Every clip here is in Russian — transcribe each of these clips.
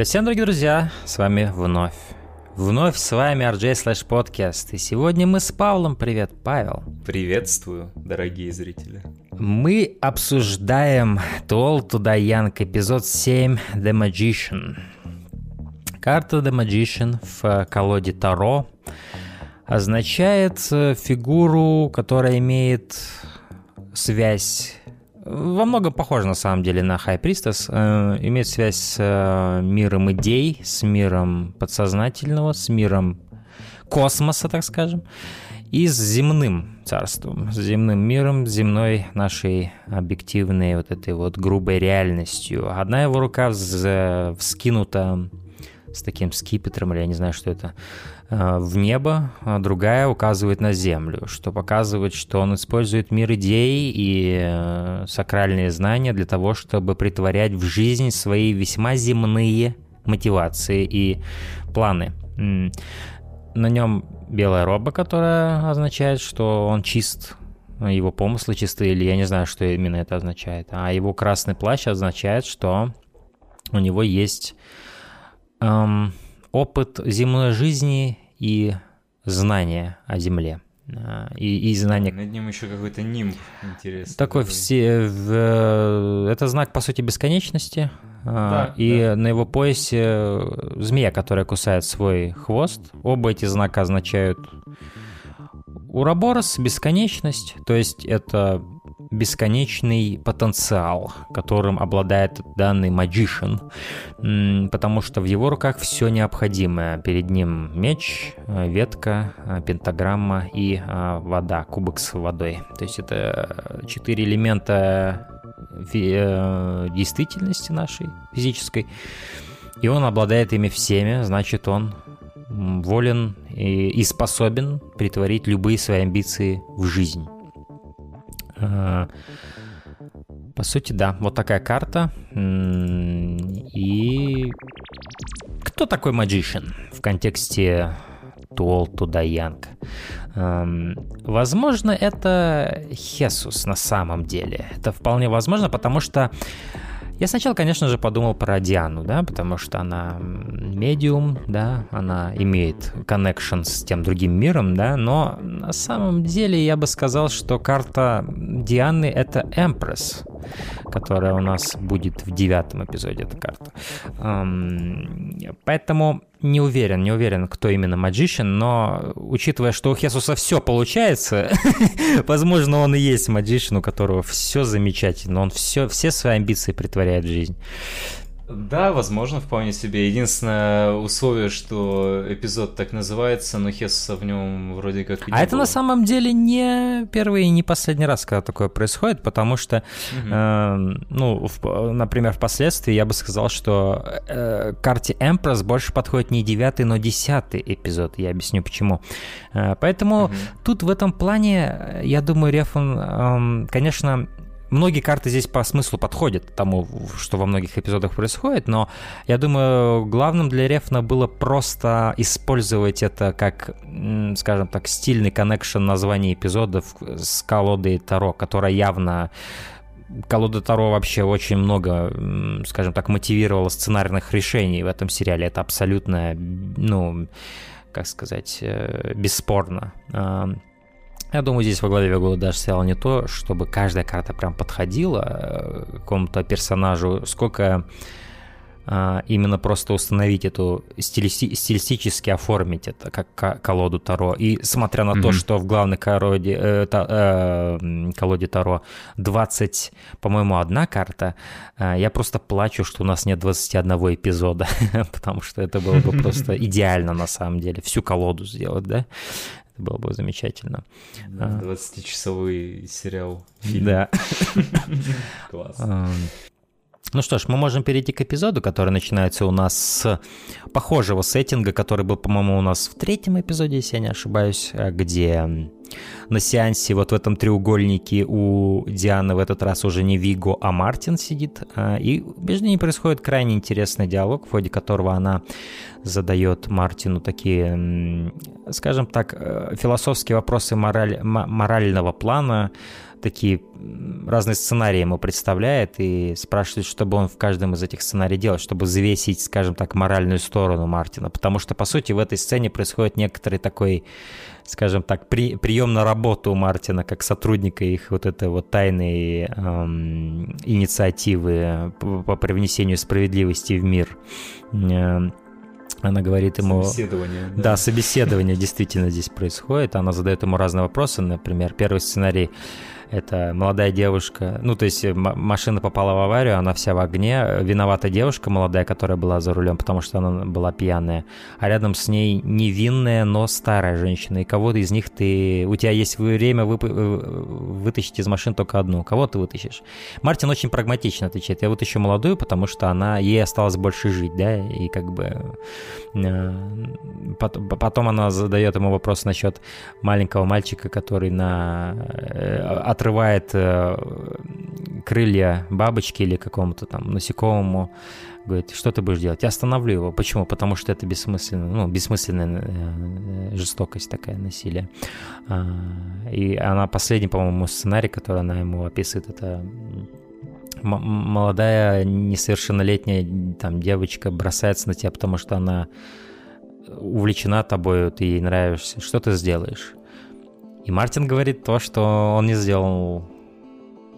Привет всем, дорогие друзья, с вами вновь. Вновь с вами RJ Slash Podcast. И сегодня мы с Павлом. Привет, Павел. Приветствую, дорогие зрители. Мы обсуждаем to Young, эпизод 7 The Magician. Карта The Magician в колоде Таро означает фигуру, которая имеет связь во многом похоже на самом деле на High Priestess. Э, имеет связь с э, миром идей, с миром подсознательного, с миром космоса, так скажем, и с земным царством, с земным миром, с земной нашей объективной вот этой вот грубой реальностью. Одна его рука вскинута с таким скипетром, или я не знаю, что это, Э, в небо, а другая указывает на землю, что показывает, что он использует мир идей и э, сакральные знания для того, чтобы притворять в жизнь свои весьма земные мотивации и планы. На нем белая роба, которая означает, что он чист, его помыслы чисты, или я не знаю, что именно это означает. А его красный плащ означает, что у него есть эм, опыт земной жизни и знания о Земле. А, и, и знания... Над ним еще какой-то нимб интересный. Такой все... В, это знак, по сути, бесконечности. А, да, и да. на его поясе змея, которая кусает свой хвост. Оба эти знака означают Ураборос — бесконечность, то есть это бесконечный потенциал, которым обладает данный магишен, потому что в его руках все необходимое. Перед ним меч, э, ветка, э, пентаграмма и э, вода, кубок с водой. То есть это четыре элемента действительности нашей физической, и он обладает ими всеми, значит он волен и, и способен притворить любые свои амбиции в жизнь. По сути, да, вот такая карта. И кто такой Magician в контексте Туол Тудаянг? Возможно, это Хесус на самом деле. Это вполне возможно, потому что я сначала, конечно же, подумал про Диану, да, потому что она медиум, да, она имеет connection с тем другим миром, да, но на самом деле я бы сказал, что карта Дианы — это Empress, которая у нас будет в девятом эпизоде, эта карта. Поэтому не уверен, не уверен, кто именно Magician, но учитывая, что у Хесуса все получается, возможно, он и есть Magician, у которого все замечательно, он все, все свои амбиции притворяет в жизнь. Да, возможно, вполне себе. Единственное условие, что эпизод так называется, но Хесса в нем вроде как и А это было. на самом деле не первый и не последний раз, когда такое происходит, потому что, угу. э, ну, в, например, впоследствии я бы сказал, что э, карте Empress больше подходит не девятый, но десятый эпизод. Я объясню почему. Э, поэтому угу. тут в этом плане, я думаю, Рефон, э, конечно, Многие карты здесь по смыслу подходят тому, что во многих эпизодах происходит, но я думаю, главным для Рефна было просто использовать это как, скажем так, стильный коннекшн названий эпизодов с колодой Таро, которая явно колода Таро вообще очень много, скажем так, мотивировала сценарных решений в этом сериале. Это абсолютно, ну, как сказать, э, бесспорно. Я думаю, здесь во главе угла даже стояло не то, чтобы каждая карта прям подходила э, какому-то персонажу, сколько а, именно просто установить эту стилисти- стилистически оформить это как колоду Таро. И смотря на mm-hmm. то, что в главной колоде, э, та, э, колоде Таро 20, по-моему, одна карта, э, я просто плачу, что у нас нет 21 эпизода, потому что это было бы просто идеально на самом деле, всю колоду сделать, да? Было бы замечательно. 20-часовой а. сериал. Фильм. Да. Класс. Ну что ж, мы можем перейти к эпизоду, который начинается у нас с похожего сеттинга, который был, по-моему, у нас в третьем эпизоде, если я не ошибаюсь, где на сеансе вот в этом треугольнике у Дианы в этот раз уже не Виго, а Мартин сидит. А, и между ними происходит крайне интересный диалог, в ходе которого она задает Мартину такие, скажем так, э, философские вопросы мораль, морального плана, такие разные сценарии ему представляет и спрашивает, чтобы он в каждом из этих сценариев делал, чтобы завесить, скажем так, моральную сторону Мартина. Потому что, по сути, в этой сцене происходит некоторый такой, скажем так, при, прием на работу у Мартина как сотрудника их вот этой вот тайной эм, инициативы по, по привнесению справедливости в мир. Эм, она говорит ему... Собеседование. Да. да, собеседование действительно здесь происходит. Она задает ему разные вопросы. Например, первый сценарий это молодая девушка, ну, то есть э, машина попала в аварию, она вся в огне. Виновата девушка молодая, которая была за рулем, потому что она была пьяная. А рядом с ней невинная, но старая женщина. И кого-то из них ты... У тебя есть время вып... Э, вытащить из машины только одну. Кого ты вытащишь? Мартин очень прагматично отвечает. Я вытащу молодую, потому что она... Ей осталось больше жить, да? И как бы... Э, потом она задает ему вопрос насчет маленького мальчика, который на отрывает э, крылья бабочки или какому-то там насекомому, говорит, что ты будешь делать? Я остановлю его. Почему? Потому что это бессмысленно, ну, бессмысленная э, жестокость такая, насилие. А, и она последний, по-моему, сценарий, который она ему описывает, это молодая несовершеннолетняя там девочка бросается на тебя, потому что она увлечена тобой, ты ей нравишься. Что ты сделаешь? И Мартин говорит то, что он не сделал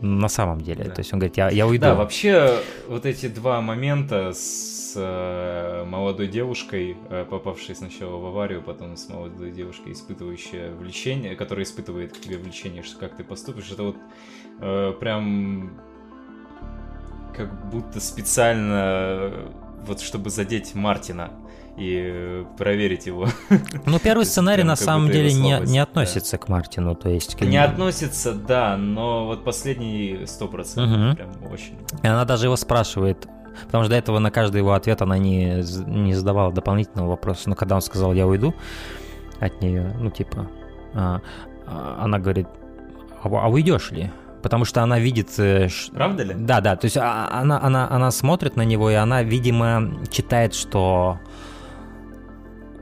на самом деле. Да. То есть он говорит, я, я уйду. Да, вообще вот эти два момента с э, молодой девушкой, э, попавшей сначала в аварию, потом с молодой девушкой, испытывающей влечение, которая испытывает к тебе влечение, что как ты поступишь, это вот э, прям как будто специально вот чтобы задеть Мартина и проверить его. Ну, первый сценарий на самом деле не, не относится к Мартину, то есть... Не относится, да, но вот последний сто процентов прям очень. И она даже его спрашивает, потому что до этого на каждый его ответ она не, не задавала дополнительного вопроса. Но когда он сказал «я уйду» от нее, ну, типа, а, а, она говорит «а, а уйдешь ли?» потому что она видит... Э, Правда ли? Да, да, то есть она, она, она смотрит на него, и она, видимо, читает, что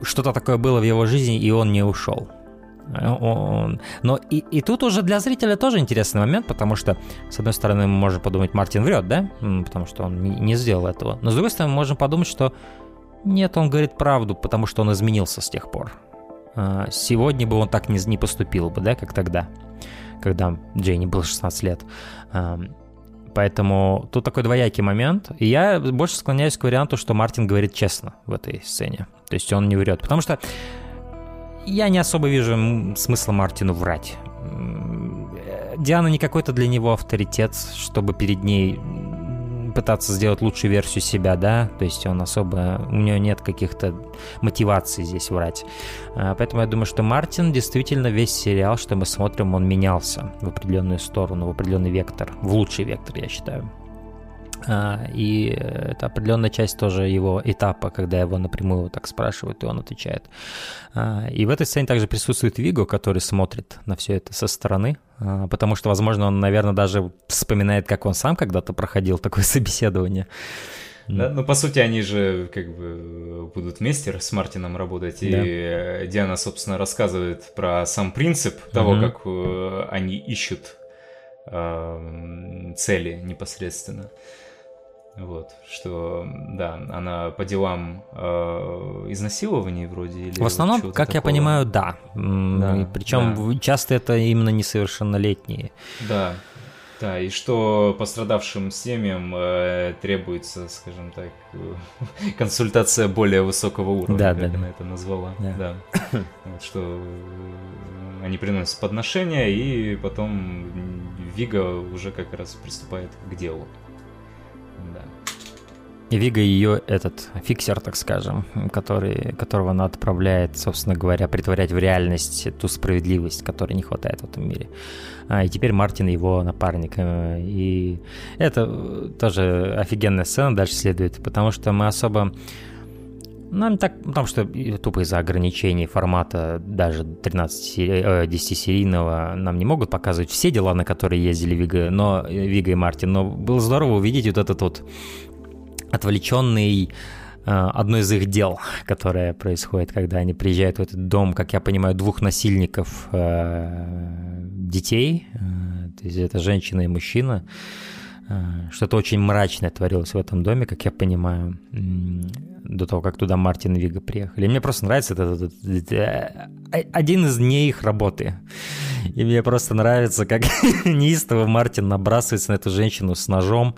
что-то такое было в его жизни, и он не ушел. Он... Но и, и тут уже для зрителя тоже интересный момент, потому что, с одной стороны, мы можем подумать, Мартин врет, да? Потому что он не, сделал этого. Но с другой стороны, мы можем подумать, что нет, он говорит правду, потому что он изменился с тех пор. А, сегодня бы он так не, не поступил бы, да, как тогда, когда Джейни был 16 лет. Поэтому тут такой двоякий момент. И я больше склоняюсь к варианту, что Мартин говорит честно в этой сцене. То есть он не врет. Потому что я не особо вижу смысла Мартину врать. Диана не какой-то для него авторитет, чтобы перед ней пытаться сделать лучшую версию себя, да, то есть он особо, у него нет каких-то мотиваций здесь врать. А, поэтому я думаю, что Мартин действительно весь сериал, что мы смотрим, он менялся в определенную сторону, в определенный вектор, в лучший вектор, я считаю. А, и это определенная часть тоже его этапа, когда его напрямую так спрашивают, и он отвечает. А, и в этой сцене также присутствует Виго, который смотрит на все это со стороны, а, потому что, возможно, он, наверное, даже вспоминает, как он сам когда-то проходил такое собеседование. Да, ну, по сути, они же как бы будут вместе с Мартином работать, да. и Диана, собственно, рассказывает про сам принцип того, угу. как э, они ищут э, цели непосредственно. Вот, что, да, она по делам э, изнасилований вроде или В основном, как такого. я понимаю, да. да Причем да. часто это именно несовершеннолетние. Да, да, и что пострадавшим семьям э, требуется, скажем так, консультация более высокого уровня, да, как да, она да. это назвала. Да. да. Вот, что э, они приносят подношения, и потом Вига уже как раз приступает к делу. И Вига ее этот фиксер, так скажем, который, которого она отправляет, собственно говоря, притворять в реальность ту справедливость, которой не хватает в этом мире. А, и теперь Мартин его напарник. Э, и это тоже офигенная сцена дальше следует, потому что мы особо Ну, так, потому что тупо из-за ограничений формата даже 13 10-серийного нам не могут показывать все дела, на которые ездили Вига, но, Вига и Мартин. Но было здорово увидеть вот этот вот отвлеченный одно из их дел, которое происходит, когда они приезжают в этот дом, как я понимаю, двух насильников детей, то есть это женщина и мужчина, что-то очень мрачное творилось в этом доме, как я понимаю, до того, как туда Мартин и Вига приехали. И мне просто нравится этот, этот, этот, этот один из дней их работы. И мне просто нравится, как неистово Мартин набрасывается на эту женщину с ножом,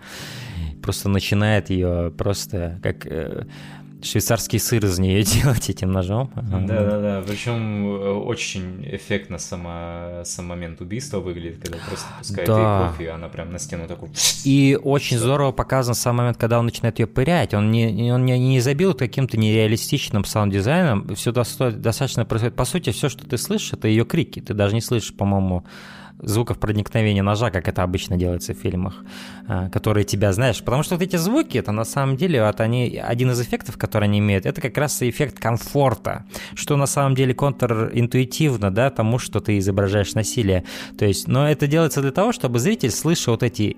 просто начинает ее просто как э, швейцарский сыр из нее делать этим ножом. Да-да-да, причем э, очень эффектно сама, сам момент убийства выглядит, когда просто пускает да. ей кофе, и она прям на стену такой... И очень здорово показан сам момент, когда он начинает ее пырять. Он не, он не, не забил каким-то нереалистичным саунд-дизайном, все достаточно происходит. По сути, все, что ты слышишь, это ее крики. Ты даже не слышишь, по-моему, звуков проникновения ножа, как это обычно делается в фильмах, а, которые тебя, знаешь, потому что вот эти звуки, это на самом деле, вот они, один из эффектов, который они имеют, это как раз эффект комфорта, что на самом деле контринтуитивно, да, тому, что ты изображаешь насилие. То есть, но это делается для того, чтобы зритель слышал вот эти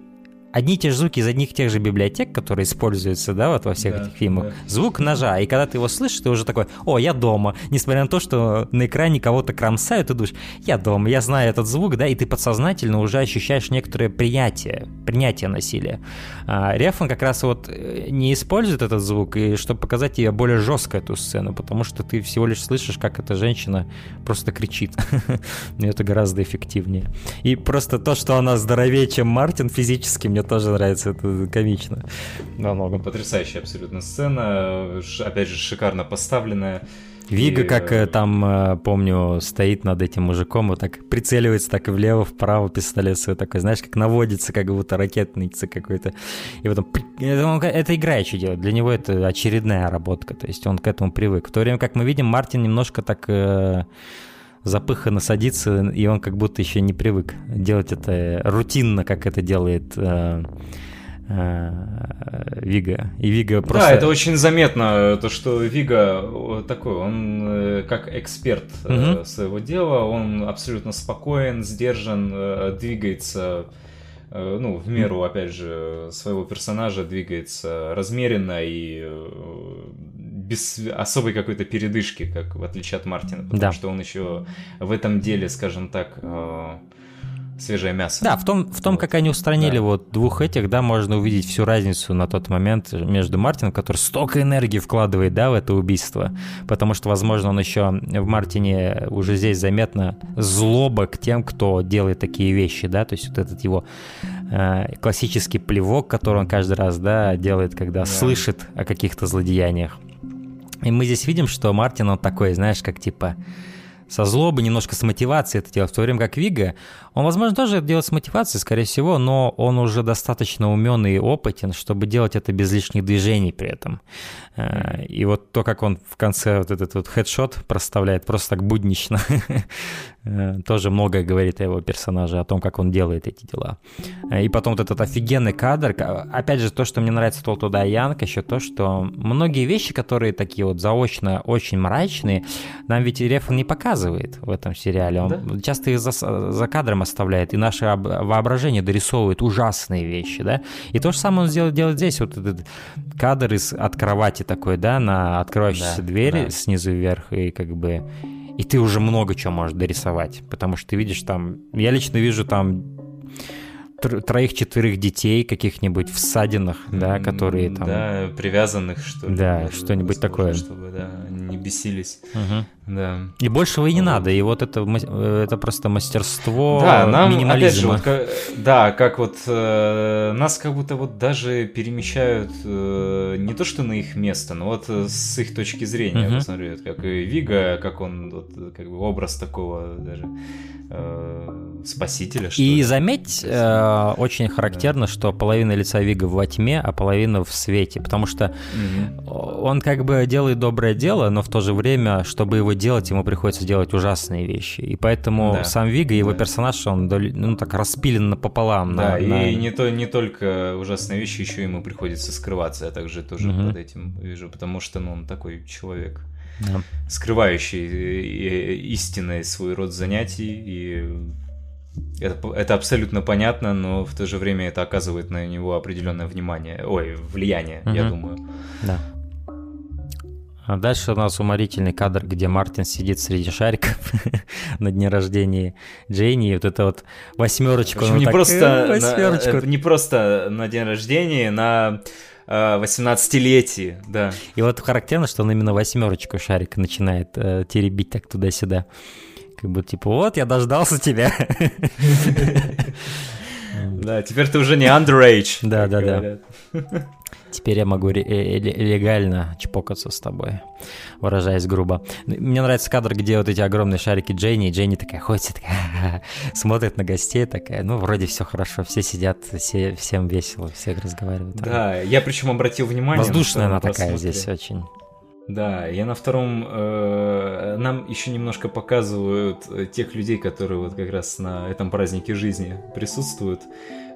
одни и те же звуки из одних и тех же библиотек, которые используются, да, вот во всех да, этих фильмах. Да. Звук ножа, и когда ты его слышишь, ты уже такой, о, я дома. Несмотря на то, что на экране кого-то кромсают, ты думаешь, я дома, я знаю этот звук, да, и ты подсознательно уже ощущаешь некоторое принятие, принятие насилия. А Рефан как раз вот э, не использует этот звук, и чтобы показать тебе более жестко эту сцену, потому что ты всего лишь слышишь, как эта женщина просто кричит. Это гораздо эффективнее. И просто то, что она здоровее, чем Мартин физически, мне тоже нравится, это комично. Намного. Потрясающая абсолютно сцена, опять же, шикарно поставленная. Вига, и... как э, там, э, помню, стоит над этим мужиком, вот так прицеливается так и влево, вправо пистолет свой такой, знаешь, как наводится, как будто ракетница какой-то. И потом... Это, это играючи делает, для него это очередная работка, то есть он к этому привык. В то время как мы видим, Мартин немножко так... Э, запыханно садится, и он как будто еще не привык делать это рутинно, как это делает э, э, Вига. И Вига просто... Да, это очень заметно, то, что Вига такой, он э, как эксперт угу. своего дела, он абсолютно спокоен, сдержан, двигается ну, в меру, опять же, своего персонажа двигается размеренно и без особой какой-то передышки, как в отличие от Мартина, потому да. что он еще в этом деле, скажем так, э, свежее мясо. Да, в том, в том вот. как они устранили да. вот двух этих, да, можно увидеть всю разницу на тот момент между Мартином, который столько энергии вкладывает, да, в это убийство, потому что, возможно, он еще в Мартине уже здесь заметно злоба к тем, кто делает такие вещи, да, то есть вот этот его э, классический плевок, который он каждый раз, да, делает, когда да. слышит о каких-то злодеяниях. И мы здесь видим, что Мартин, он такой, знаешь, как типа со злобы, немножко с мотивацией это делает, в то время как Вига, он, возможно, тоже это делает с мотивацией, скорее всего, но он уже достаточно умен и опытен, чтобы делать это без лишних движений при этом. Э, и вот то, как он в конце вот этот вот хедшот проставляет, просто так буднично, тоже многое говорит о его персонаже, о том, как он делает эти дела. Э, и потом вот этот офигенный кадр, опять же, то, что мне нравится Тол туда Янг, еще то, что многие вещи, которые такие вот заочно очень мрачные, нам ведь Рефан не показывает в этом сериале. Он да? часто их за, за кадром оставляет, и наше воображение дорисовывает ужасные вещи, да. И то же самое он сделает, делает здесь, вот этот кадр из, от кровати такой, да, на открывающейся да, двери да. снизу вверх, и как бы... И ты уже много чего можешь дорисовать, потому что ты видишь там... Я лично вижу там троих-четверых детей каких-нибудь в садинах, да, которые там... Да, привязанных, что ли. Да, что-нибудь такое. Чтобы, да, не бесились. Угу. Да. И большего и не вот. надо, и вот это, это просто мастерство да, нам. Опять же, вот, как, да, как вот э, нас как будто вот даже перемещают э, не то что на их место, но вот э, с их точки зрения, угу. посмотрю, как и Вига, как он, вот, как бы образ такого даже э, спасителя. Что и ли. заметь, э, очень характерно, что половина лица Вига во тьме, а половина в свете, потому что угу. он как бы делает доброе дело, но в то же время, чтобы его делать, ему приходится делать ужасные вещи. И поэтому да. сам Вига, его да. персонаж, он ну, так распилен напополам. Да, на, и на... не, то, не только ужасные вещи, еще ему приходится скрываться. Я также тоже угу. под этим вижу, потому что ну, он такой человек да. скрывающий э, истинный свой род занятий, и это, это абсолютно понятно, но в то же время это оказывает на него определенное внимание, ой, влияние, угу. я думаю. Да. А дальше у нас уморительный кадр, где Мартин сидит среди шариков на дне рождения Джейни, и вот это вот восьмерочку. не, так, просто э, восьмерочку. На, не просто на день рождения, на 18-летии, да. И вот характерно, что он именно восьмерочку шарика начинает э, теребить так туда-сюда. Как бы типа, вот, я дождался тебя. Да, теперь ты уже не underage. Да, да, да. Теперь я могу э, легально чпокаться с тобой, выражаясь грубо. Мне нравится кадр, где вот эти огромные шарики Дженни, и Дженни такая ходит, такая, смотрит на гостей, такая, ну, вроде все хорошо, все сидят, все, всем весело, все разговаривают. Да, я причем обратил внимание... Воздушная она такая здесь очень. Да, я на втором... Э, нам еще немножко показывают э, тех людей, которые вот как раз на этом празднике жизни присутствуют.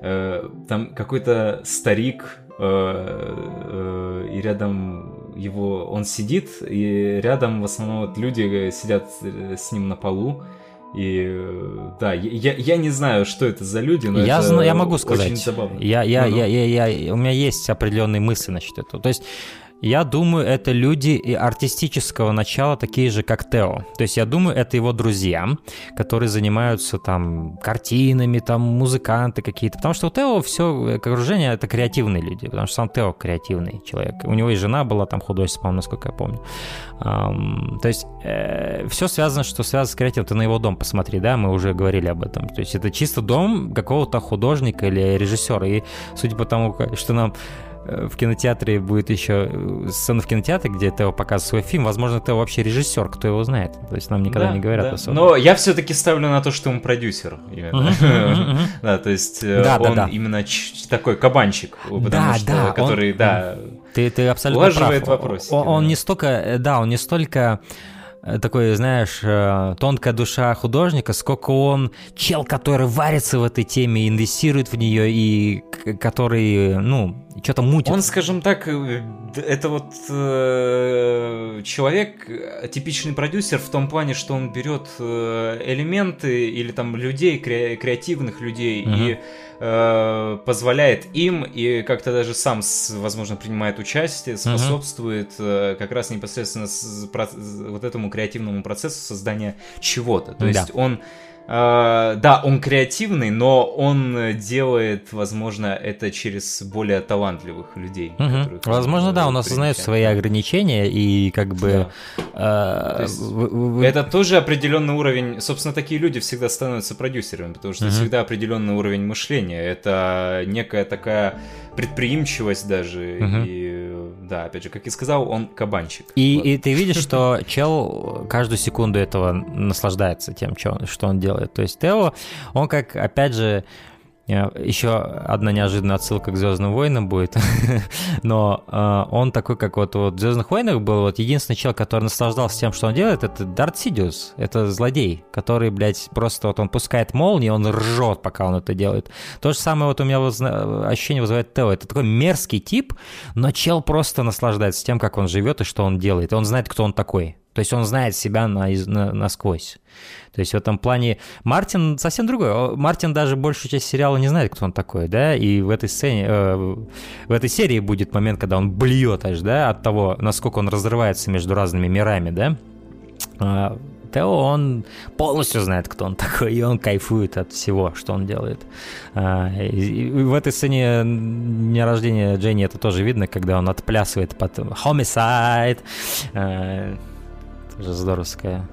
Э, там какой-то старик, э, э, и рядом его... Он сидит, и рядом в основном вот люди сидят э, с ним на полу. И э, да, я, я не знаю, что это за люди, но я это знаю, я могу сказать. очень забавно. Я, я, ну, я, я, я, у меня есть определенные мысли насчет этого. То есть я думаю, это люди и артистического начала, такие же, как Тео. То есть я думаю, это его друзья, которые занимаются там картинами, там музыканты какие-то. Потому что у Тео все окружение это креативные люди, потому что сам Тео креативный человек. У него и жена была там художество, по насколько я помню. То есть э, все связано, что связано с креативом. Ты на его дом посмотри, да, мы уже говорили об этом. То есть это чисто дом какого-то художника или режиссера. И судя по тому, что нам в кинотеатре будет еще э, сцена в кинотеатре, где Тео показывает свой фильм. Возможно, Тео вообще режиссер, кто его знает. То есть нам никогда да, не говорят да. особо. Но я все-таки ставлю на то, что он продюсер. Да, то есть э, он именно такой кабанчик, потому что который, да, ты, ты абсолютно прав. вопрос. Он не столько, э, да, он не столько Э, такой, знаешь, э, тонкая душа художника, сколько он чел, который варится в этой теме, инвестирует в нее и который, ну, что-то мутит. Он, скажем так, э, это вот э, человек, типичный продюсер в том плане, что он берет элементы или там людей, кре- креативных людей угу. и э, позволяет им и как-то даже сам, возможно, принимает участие, способствует э, как раз непосредственно с, про, вот этому креативному процессу создания чего-то. То да. есть он да, он креативный, но он делает, возможно, это через более талантливых людей. Угу. Возможно, да, он осознает свои ограничения и как бы... Да. Есть, вы... Это тоже определенный уровень... Собственно, такие люди всегда становятся продюсерами, потому что угу. всегда определенный уровень мышления. Это некая такая предприимчивость даже. Угу. И да, опять же, как и сказал, он кабанчик. И, вот. и ты видишь, что чел каждую секунду этого наслаждается тем, что, он делает. То есть Тео, он как, опять же, Еще одна неожиданная отсылка к Звездным войнам будет, но э, он такой, как вот, вот в Звездных войнах был, вот единственный человек, который наслаждался тем, что он делает, это Дарт Сидиус, это злодей, который, блядь, просто вот он пускает молнии, он ржет, пока он это делает. То же самое вот у меня ощущение вызывает Тео, это такой мерзкий тип, но чел просто наслаждается тем, как он живет и что он делает, он знает, кто он такой. То есть он знает себя на, на, насквозь. То есть в этом плане Мартин совсем другой. Мартин даже большую часть сериала не знает, кто он такой, да, и в этой сцене, э, в этой серии будет момент, когда он блюет аж, да, от того, насколько он разрывается между разными мирами, да. А, Тео, он полностью знает, кто он такой, и он кайфует от всего, что он делает. А, в этой сцене дня рождения Дженни это тоже видно, когда он отплясывает под homicide. А, тоже здоровская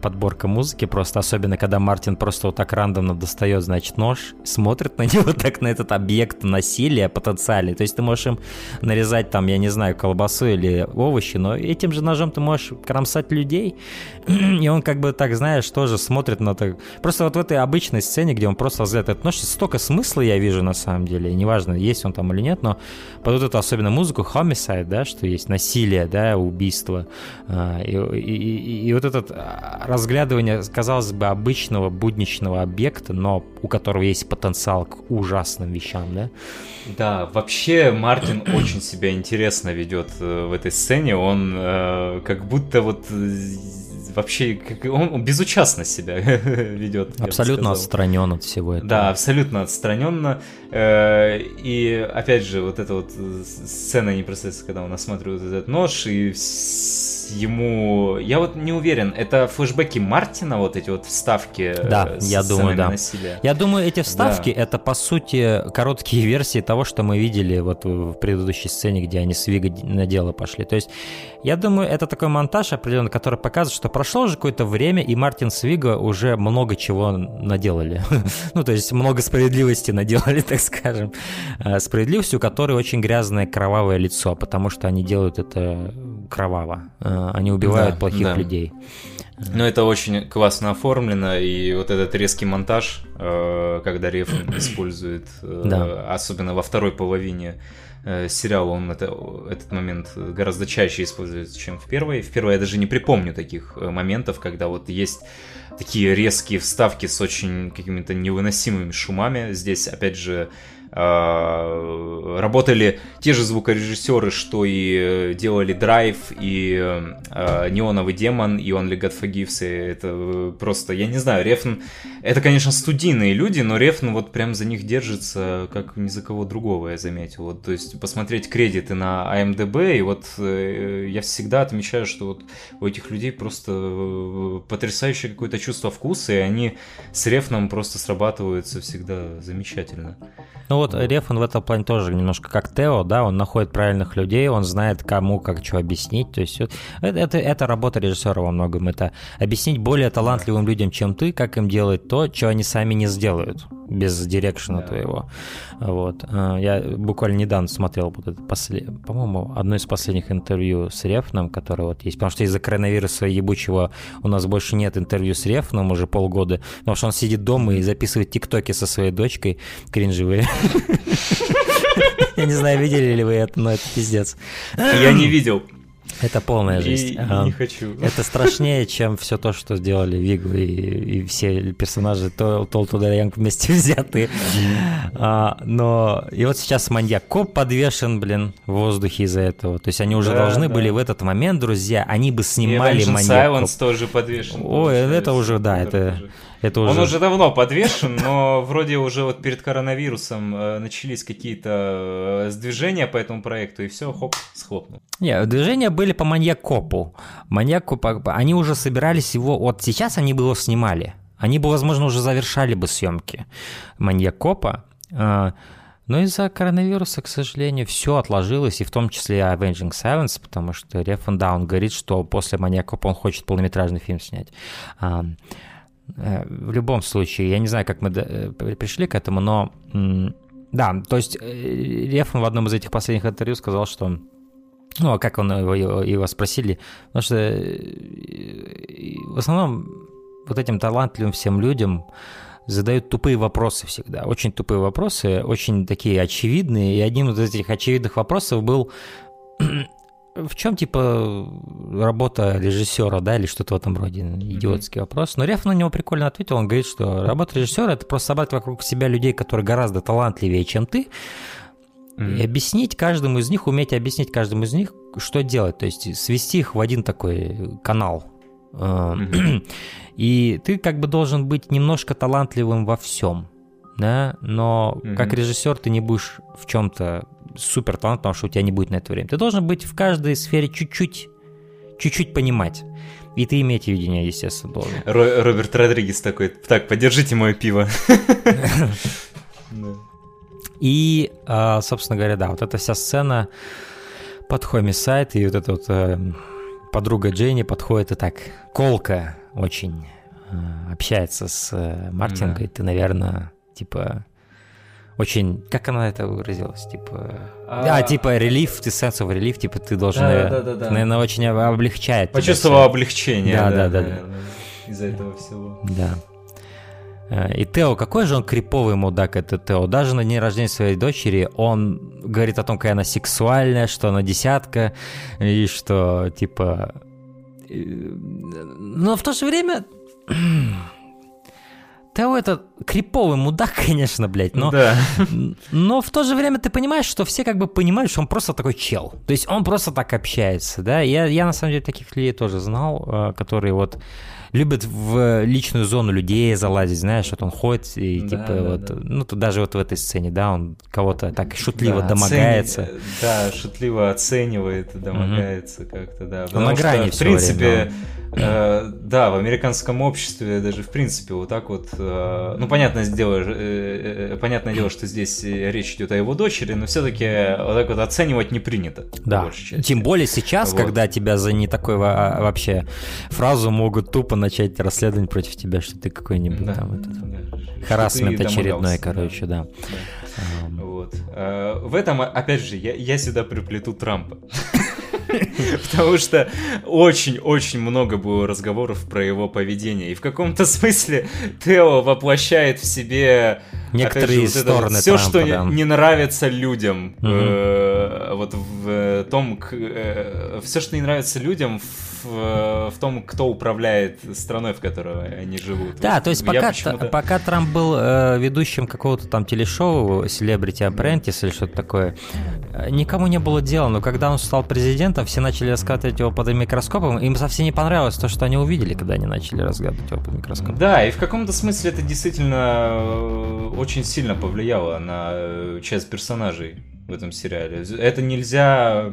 подборка музыки, просто особенно, когда Мартин просто вот так рандомно достает, значит, нож, смотрит на него так, на этот объект насилия потенциальный. То есть ты можешь им нарезать там, я не знаю, колбасу или овощи, но этим же ножом ты можешь кромсать людей. И он как бы так, знаешь, тоже смотрит на так. Просто вот в этой обычной сцене, где он просто взгляд этот нож, столько смысла я вижу на самом деле. Неважно, есть он там или нет, но под вот эту особенно музыку homicide, да, что есть насилие, да, убийство. А, и, и, и, и вот это разглядывание, казалось бы, обычного будничного объекта, но у которого есть потенциал к ужасным вещам, да? Да, вообще Мартин очень себя интересно ведет э, в этой сцене. Он э, как будто вот вообще как, он безучастно себя ведет. Абсолютно отстранен от всего этого. Да, абсолютно отстраненно. Э, и опять же, вот эта вот сцена непосредственно, когда он осматривает этот нож, и ему... Я вот не уверен, это флешбеки Мартина, вот эти вот вставки Да, я думаю, да. Насилия. Я думаю, эти вставки да. это, по сути, короткие версии того, что мы видели вот в предыдущей сцене, где они с Вига на дело пошли. То есть, я думаю, это такой монтаж определенный, который показывает, что прошло уже какое-то время, и Мартин с Вига уже много чего наделали. ну, то есть, много справедливости наделали, так скажем. А, справедливостью, у которой очень грязное кровавое лицо, потому что они делают это кроваво. А, они убивают да, плохих да. людей. Ну, это очень классно оформлено, и вот этот резкий монтаж, э, когда Рефн использует, э, да. особенно во второй половине э, сериала, он это, этот момент гораздо чаще использует, чем в первой. В первой я даже не припомню таких моментов, когда вот есть такие резкие вставки с очень какими-то невыносимыми шумами. Здесь, опять же, работали те же звукорежиссеры, что и э, делали Драйв, и э, Неоновый демон, и Only God Forgives. Это просто, я не знаю, Рефн... Это, конечно, студийные люди, но Рефн вот прям за них держится, как ни за кого другого, я заметил. Вот, то есть посмотреть кредиты на IMDb, и вот э, я всегда отмечаю, что вот у этих людей просто потрясающее какое-то чувство вкуса, и они с Рефном просто срабатываются всегда замечательно. Ну вот Рефан в этом плане тоже немножко как Тео, да, он находит правильных людей, он знает, кому как что объяснить. То есть это, это, это работа режиссера во многом. Это объяснить более талантливым людям, чем ты, как им делать то, что они сами не сделают без дирекшена yeah. твоего. Вот. А, я буквально недавно смотрел вот это послед... по-моему, одно из последних интервью с Рефном, которое вот есть. Потому что из-за коронавируса ебучего у нас больше нет интервью с Рефном уже полгода, потому что он сидит дома и записывает тиктоки со своей дочкой кринжевые. Я не знаю, видели ли вы это, но это пиздец. Я не видел. Это полная жесть. И, а, не хочу. Это страшнее, чем все то, что сделали Вигу и, и все персонажи то, Тол Туда Янг вместе взятые. а, но и вот сейчас маньяк Коп подвешен, блин, в воздухе из-за этого. То есть они уже да, должны да. были в этот момент, друзья, они бы снимали маньяк Silence тоже подвешен. Ой, это уже, да, это... Уже. Это уже... Он уже давно подвешен, но вроде уже вот перед коронавирусом э, начались какие-то э, сдвижения по этому проекту, и все, хоп, схлопнул. Не, движения были по маньяк-копу. Маньяк они уже собирались его, вот сейчас они бы его снимали. Они бы, возможно, уже завершали бы съемки маньяк-копа. Э, но из-за коронавируса, к сожалению, все отложилось, и в том числе и Avenging Silence, потому что Рефан, да, он говорит, что после Маньякопа он хочет полнометражный фильм снять. Э, в любом случае, я не знаю, как мы э, пришли к этому, но да, то есть э, Рефан в одном из этих последних интервью сказал, что ну, а как он его, его спросили, потому что в основном вот этим талантливым всем людям задают тупые вопросы всегда, очень тупые вопросы, очень такие очевидные, и одним из этих очевидных вопросов был в чем, типа, работа режиссера, да, или что-то в этом роде, идиотский mm-hmm. вопрос. Но Реф на него прикольно ответил, он говорит, что работа режиссера — это просто собрать вокруг себя людей, которые гораздо талантливее, чем ты, mm-hmm. и объяснить каждому из них, уметь объяснить каждому из них, что делать, то есть свести их в один такой канал. Mm-hmm. И ты как бы должен быть немножко талантливым во всем, да, но mm-hmm. как режиссер ты не будешь в чем-то супер талант, потому что у тебя не будет на это время. Ты должен быть в каждой сфере чуть-чуть, чуть-чуть понимать. И ты иметь видение, естественно, должен. Ро- Роберт Родригес такой, так, подержите мое пиво. И, а, собственно говоря, да, вот эта вся сцена под Homicide, и вот эта вот э, подруга Дженни подходит и так, колка, очень э, общается с э, маркетингом, ты, наверное, типа очень, как она это выразилась, типа, а, а типа релиф, ты sense of relief, типа ты должен, да, да, да, да. наверное, очень облегчает. Почувствовал облегчение, да, да, да, да, из-за этого всего. Да. Э, и Тео, какой же он криповый мудак, этот Тео. Даже на день рождения своей дочери он говорит о том, какая она сексуальная, что она десятка, и что, типа... Э, но в то же время... Тео это криповый мудак, конечно, блядь, но, да. но в то же время ты понимаешь, что все как бы понимают, что он просто такой чел. То есть он просто так общается, да. Я, я на самом деле таких людей тоже знал, э, которые вот любит в личную зону людей залазить, знаешь, вот он ходит и да, типа да, вот, да. ну тут даже вот в этой сцене, да, он кого-то так шутливо да, домогается. Оцени... Да, шутливо оценивает, домогается угу. как-то, да. Потому на грани что, в принципе, время, Э, да, в американском обществе даже в принципе вот так вот, э, ну понятное дело, э, понятное дело, что здесь речь идет о его дочери, но все-таки вот так вот оценивать не принято. Да. Тем более сейчас, вот. когда тебя за не такой а, вообще фразу могут тупо начать расследование против тебя, что ты какой-нибудь да. там этот, да. харасмент очередной, короче, да. да. Um. Вот. В этом, опять же, я, я сюда приплету Трампа. Потому что очень-очень много было разговоров про его поведение. И в каком-то смысле Тео воплощает в себе некоторые же, вот стороны все, Трампа, что да. не нравится людям. Угу. Э, вот в том, э, все, что не нравится людям в, в том, кто управляет страной, в которой они живут. Да, вот, то есть пока, пока Трамп был э, ведущим какого-то там телешоу Celebrity Apprentice или что-то такое, э, никому не было дела, но когда он стал президентом, все начали раскатывать его под микроскопом, им совсем не понравилось то, что они увидели, когда они начали разгадывать его под микроскопом. Да, и в каком-то смысле это действительно э, очень сильно повлияло на э, часть персонажей в этом сериале. Это нельзя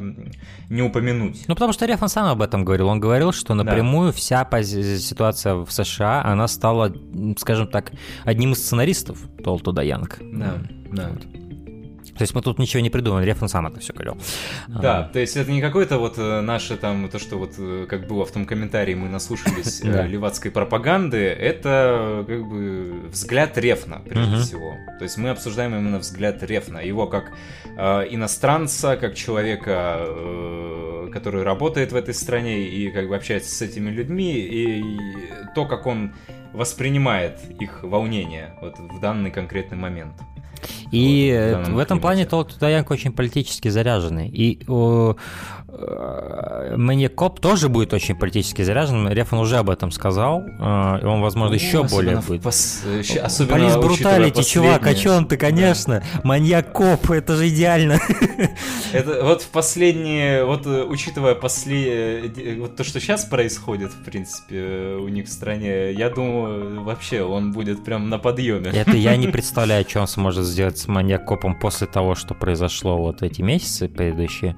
не упомянуть. Ну, потому что Рефан сам об этом говорил. Он говорил, что напрямую да. вся ситуация в США, она стала, скажем так, одним из сценаристов Толту Даянг. Да, да. Вот. То есть мы тут ничего не придумали, Рефан сам это все говорил. Да, то есть это не какое-то вот э, наше там, то, что вот э, как было в том комментарии, мы наслушались э, левацкой пропаганды, это как бы взгляд Рефна, прежде всего. То есть мы обсуждаем именно взгляд Рефна, его как иностранца, как человека, который работает в этой стране и как бы общается с этими людьми, и то, как он воспринимает их волнение вот в данный конкретный момент. И вот, в, в этом плане Толт Даянко очень политически заряженный. И о, мне Коп тоже будет очень политически заряжен. Рефан уже об этом сказал. Э, и он, возможно, ну, еще более будет. Пос... Особенно Полис бруталити, чувак, о чем ты, конечно. Да. Маньяк Коп, это же идеально. Это вот в последние, вот э, учитывая после, э, вот то, что сейчас происходит, в принципе, у них в стране, я думаю, вообще он будет прям на подъеме. Это я не представляю, что он сможет сделать с маньяк Копом после того, что произошло вот эти месяцы предыдущие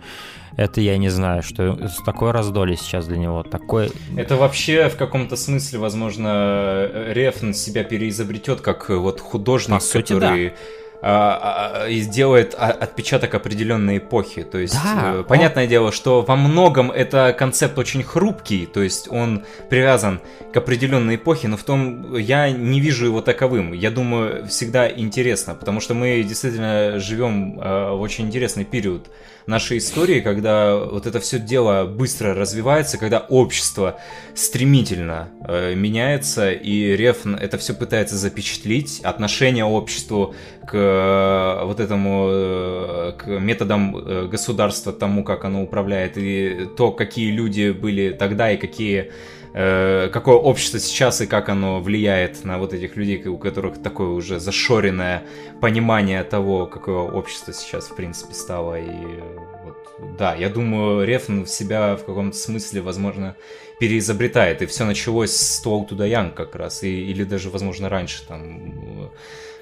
это я не знаю, что такой раздолье сейчас для него, такой... Это вообще в каком-то смысле, возможно, Рефн себя переизобретет как вот художник, По сути, который... Да а, а, и сделает отпечаток определенной эпохи. То есть, да, э, понятное он... дело, что во многом это концепт очень хрупкий, то есть он привязан к определенной эпохе, но в том я не вижу его таковым. Я думаю, всегда интересно, потому что мы действительно живем э, в очень интересный период нашей истории, когда вот это все дело быстро развивается, когда общество стремительно э, меняется, и Рефн это все пытается запечатлить, отношение обществу к э, вот этому, э, к методам э, государства, тому, как оно управляет, и то, какие люди были тогда и какие Э, какое общество сейчас и как оно влияет на вот этих людей, у которых такое уже зашоренное понимание того, какое общество сейчас в принципе стало. И вот, да, я думаю, Рефн себя в каком-то смысле, возможно, переизобретает. И все началось с Toll to the как раз, и, или даже, возможно, раньше там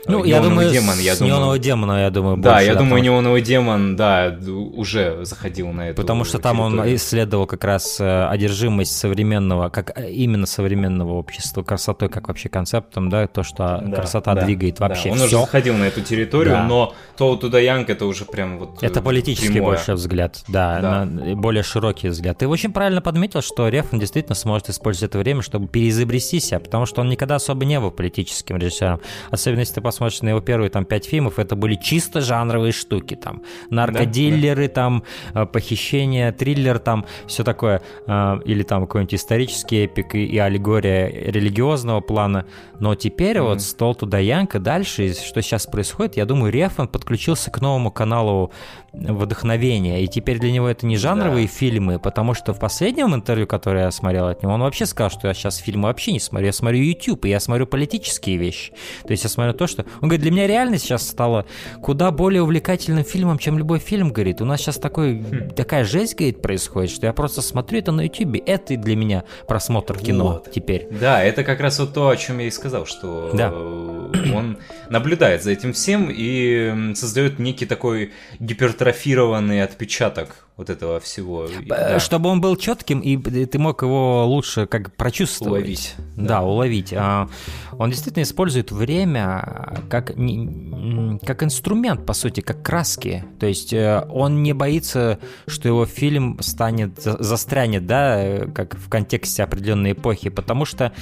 Ну, я думаю, демон, я думаю... неоновый демон, я думаю, Да, больше, я да, думаю, неоновый демон, да, уже заходил на это. Потому что там территорию. он исследовал как раз э, одержимость современного, как э, именно современного общества, красотой, как вообще концептом, да, то, что да, красота да, двигает вообще да. Он все. уже заходил на эту территорию, да. но то туда Янг это уже прям вот Это политический прямое. больше взгляд, да, да. На, более широкий взгляд. Ты очень правильно подметил, что Рефн действительно сможет использовать это время, чтобы переизобрести себя, потому что он никогда особо не был политическим режиссером. Особенно если ты посмотришь на его первые там пять фильмов, это были чисто жанровые штуки, там, наркодиллеры, да, да. там, э, похищение, триллер, там, все такое, э, или там какой-нибудь исторический эпик и, и аллегория религиозного плана. Но теперь mm-hmm. вот стол туда Янка дальше, что сейчас происходит, я думаю, Рефан подключился к новому каналу вдохновения, и теперь для него это не жанровые да. фильмы, потому что в последнем интервью, которое я смотрел от него, он вообще сказал, что я сейчас фильмы вообще не смотрю, я смотрю YouTube, и я смотрю политические вещи. То есть я смотрю то, что... Он говорит, для меня реально сейчас стало куда более увлекательным фильмом, чем любой фильм, говорит. У нас сейчас такой, хм. такая жесть, говорит, происходит, что я просто смотрю это на YouTube. Это для меня просмотр кино вот. теперь. Да, это как раз вот то, о чем я и сказал, что да. он наблюдает за этим всем и создает некий такой гипертрофированный отпечаток вот этого всего. Да. Чтобы он был четким, и ты мог его лучше как прочувствовать. Уловить. Да, да уловить. А, он действительно использует время как, как инструмент, по сути, как краски. То есть э, он не боится, что его фильм станет, застрянет, да, как в контексте определенной эпохи, потому что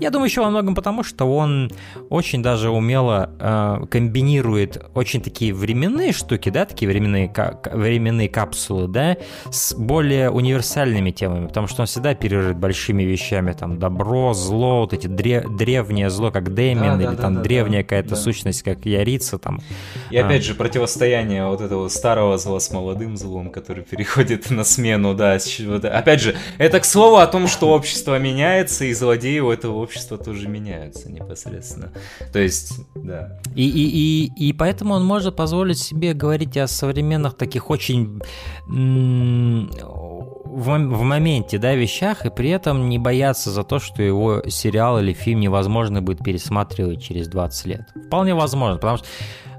я думаю, еще во многом потому, что он очень даже умело э, комбинирует очень такие временные штуки, да, такие временные, временные капсулы, да, с более универсальными темами, потому что он всегда оперирует большими вещами, там, добро, зло, вот эти дре древнее зло, как Дэмин, да, или да, там да, древняя да, какая-то да. сущность, как Ярица, там. И а. опять же, противостояние вот этого старого зла с молодым злом, который переходит на смену, да, вот, опять же, это к слову о том, что общество меняется, и злодеи у этого общества тоже меняются непосредственно. То есть, да. И, и, и, и поэтому он может позволить себе говорить о современных таких очень в, в моменте, да, вещах, и при этом не бояться за то, что его сериал или фильм невозможно будет пересматривать через 20 лет. Вполне возможно, потому что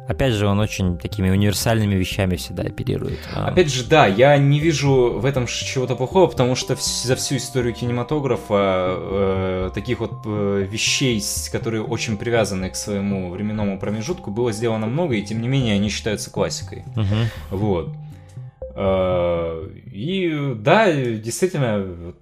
Опять же, он очень такими универсальными вещами всегда оперирует. А. Опять же, да, я не вижу в этом чего-то плохого, потому что за всю историю кинематографа э, таких вот э, вещей, которые очень привязаны к своему временному промежутку, было сделано много, и тем не менее они считаются классикой. Угу. Вот. Э, и да, действительно, вот,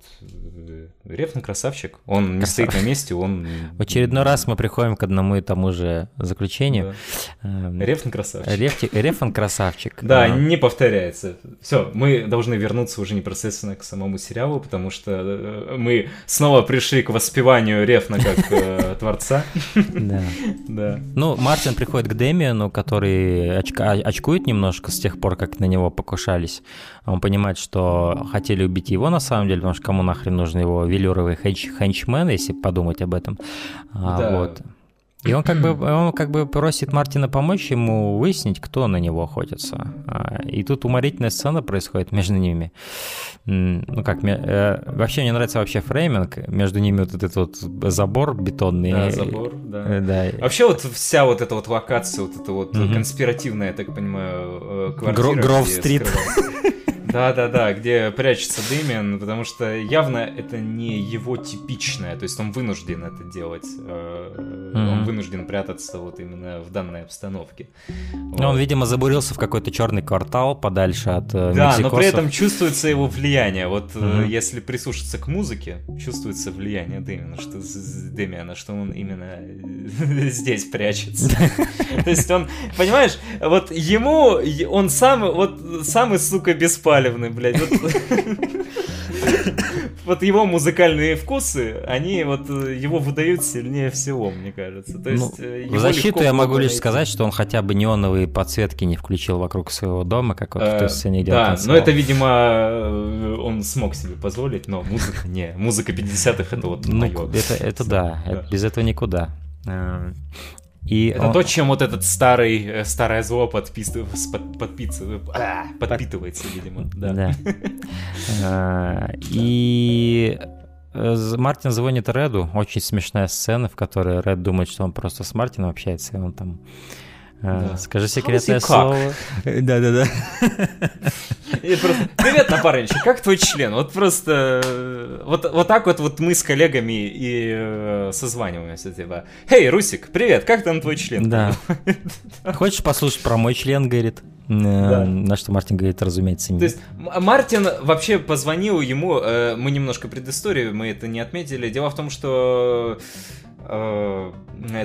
Рефн красавчик. Он не стоит на месте, он... В очередной раз мы приходим к одному и тому же заключению. Да. Эм, Рефн красавчик. Рефти... Рефн красавчик. Да, а... не повторяется. Все, мы должны вернуться уже непосредственно к самому сериалу, потому что э, мы снова пришли к воспеванию Рефна как э, творца. Да. да. Ну, Мартин приходит к Дэмиану, который очкует немножко с тех пор, как на него покушались. Он понимает, что хотели убить его на самом деле, потому что кому нахрен нужен его велюровый хенч, хенчмен, если подумать об этом. А, да. Вот. И он как бы, он как бы просит Мартина помочь ему выяснить, кто на него охотится. А, и тут уморительная сцена происходит между ними. Ну как, э, вообще мне нравится вообще фрейминг, между ними вот этот вот забор бетонный. Да, забор, да. Э, да. Вообще вот вся вот эта вот локация, вот эта вот угу. конспиративная, я так понимаю, э, квартира. Гров-стрит. Да-да-да, где прячется Дэмиан, потому что явно это не его типичное, то есть он вынужден это делать, mm-hmm. он вынужден прятаться вот именно в данной обстановке. Вот. Он, видимо, забурился в какой-то черный квартал подальше от э, Да, мексикосов. но при этом чувствуется его влияние. Вот mm-hmm. если прислушаться к музыке, чувствуется влияние Дэмиана, что, Дэмиана, что он именно здесь прячется. То есть он, понимаешь, вот ему, он сам, вот самый, сука, беспалевный Палевны, блядь. Вот, вот его музыкальные вкусы, они вот э, его выдают сильнее всего, мне кажется. То есть, ну, в защиту я могу лишь сказать, что он хотя бы неоновые подсветки не включил вокруг своего дома, как вот в той сцене, где Да, но это, видимо, э, он смог себе позволить, но музыка не. Музыка 50-х это вот ну, мое. Это, это да, без этого никуда. И это он... то, чем вот этот старый, э, старое зло подписыв... под, подпиц... а, подпитывается, видимо. Да. да. А, и Мартин звонит Реду, очень смешная сцена, в которой Ред думает, что он просто с Мартином общается, и он там да. Скажи секретное слово. Да-да-да. Привет, напарничек, как твой член? Вот просто... Вот, вот так вот, вот мы с коллегами и э, созваниваемся, типа. Эй, Русик, привет, как там твой член? Да. Хочешь послушать про мой член, говорит? Э, да. На что Мартин говорит, разумеется, нет. То есть Мартин вообще позвонил ему, э, мы немножко предысторию, мы это не отметили. Дело в том, что э,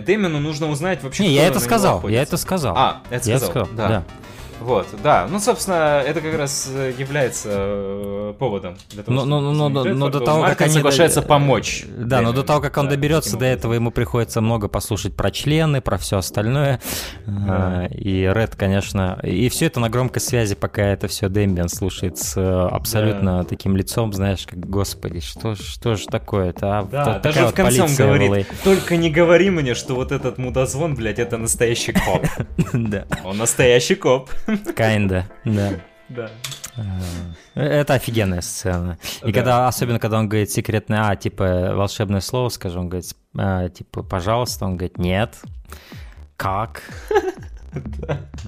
Дэмину нужно узнать вообще. Не, я это сказал, я это сказал. А, это сказал, я сказал да. да. Вот, да. Ну, собственно, это как раз э, является э, поводом для того, но, но, но, но, но до того, как они соглашается до... помочь. Да, но до того, как он да, доберется до этого, ему приходится много послушать про члены, про все остальное. Да. И Ред, конечно, и все это на громкой связи, пока это все Дэмбиан слушает с абсолютно да. таким лицом, знаешь, как, господи, что, что же такое-то? А, да, даже в вот конце он говорит, была. только не говори мне, что вот этот мудозвон, блядь, это настоящий коп. Да. Он настоящий коп. Kinda, да. Да. Это офигенная сцена. И да. когда, особенно когда он говорит секретное, а, типа, волшебное слово, скажу, он говорит, а, типа, пожалуйста, он говорит, нет. Как?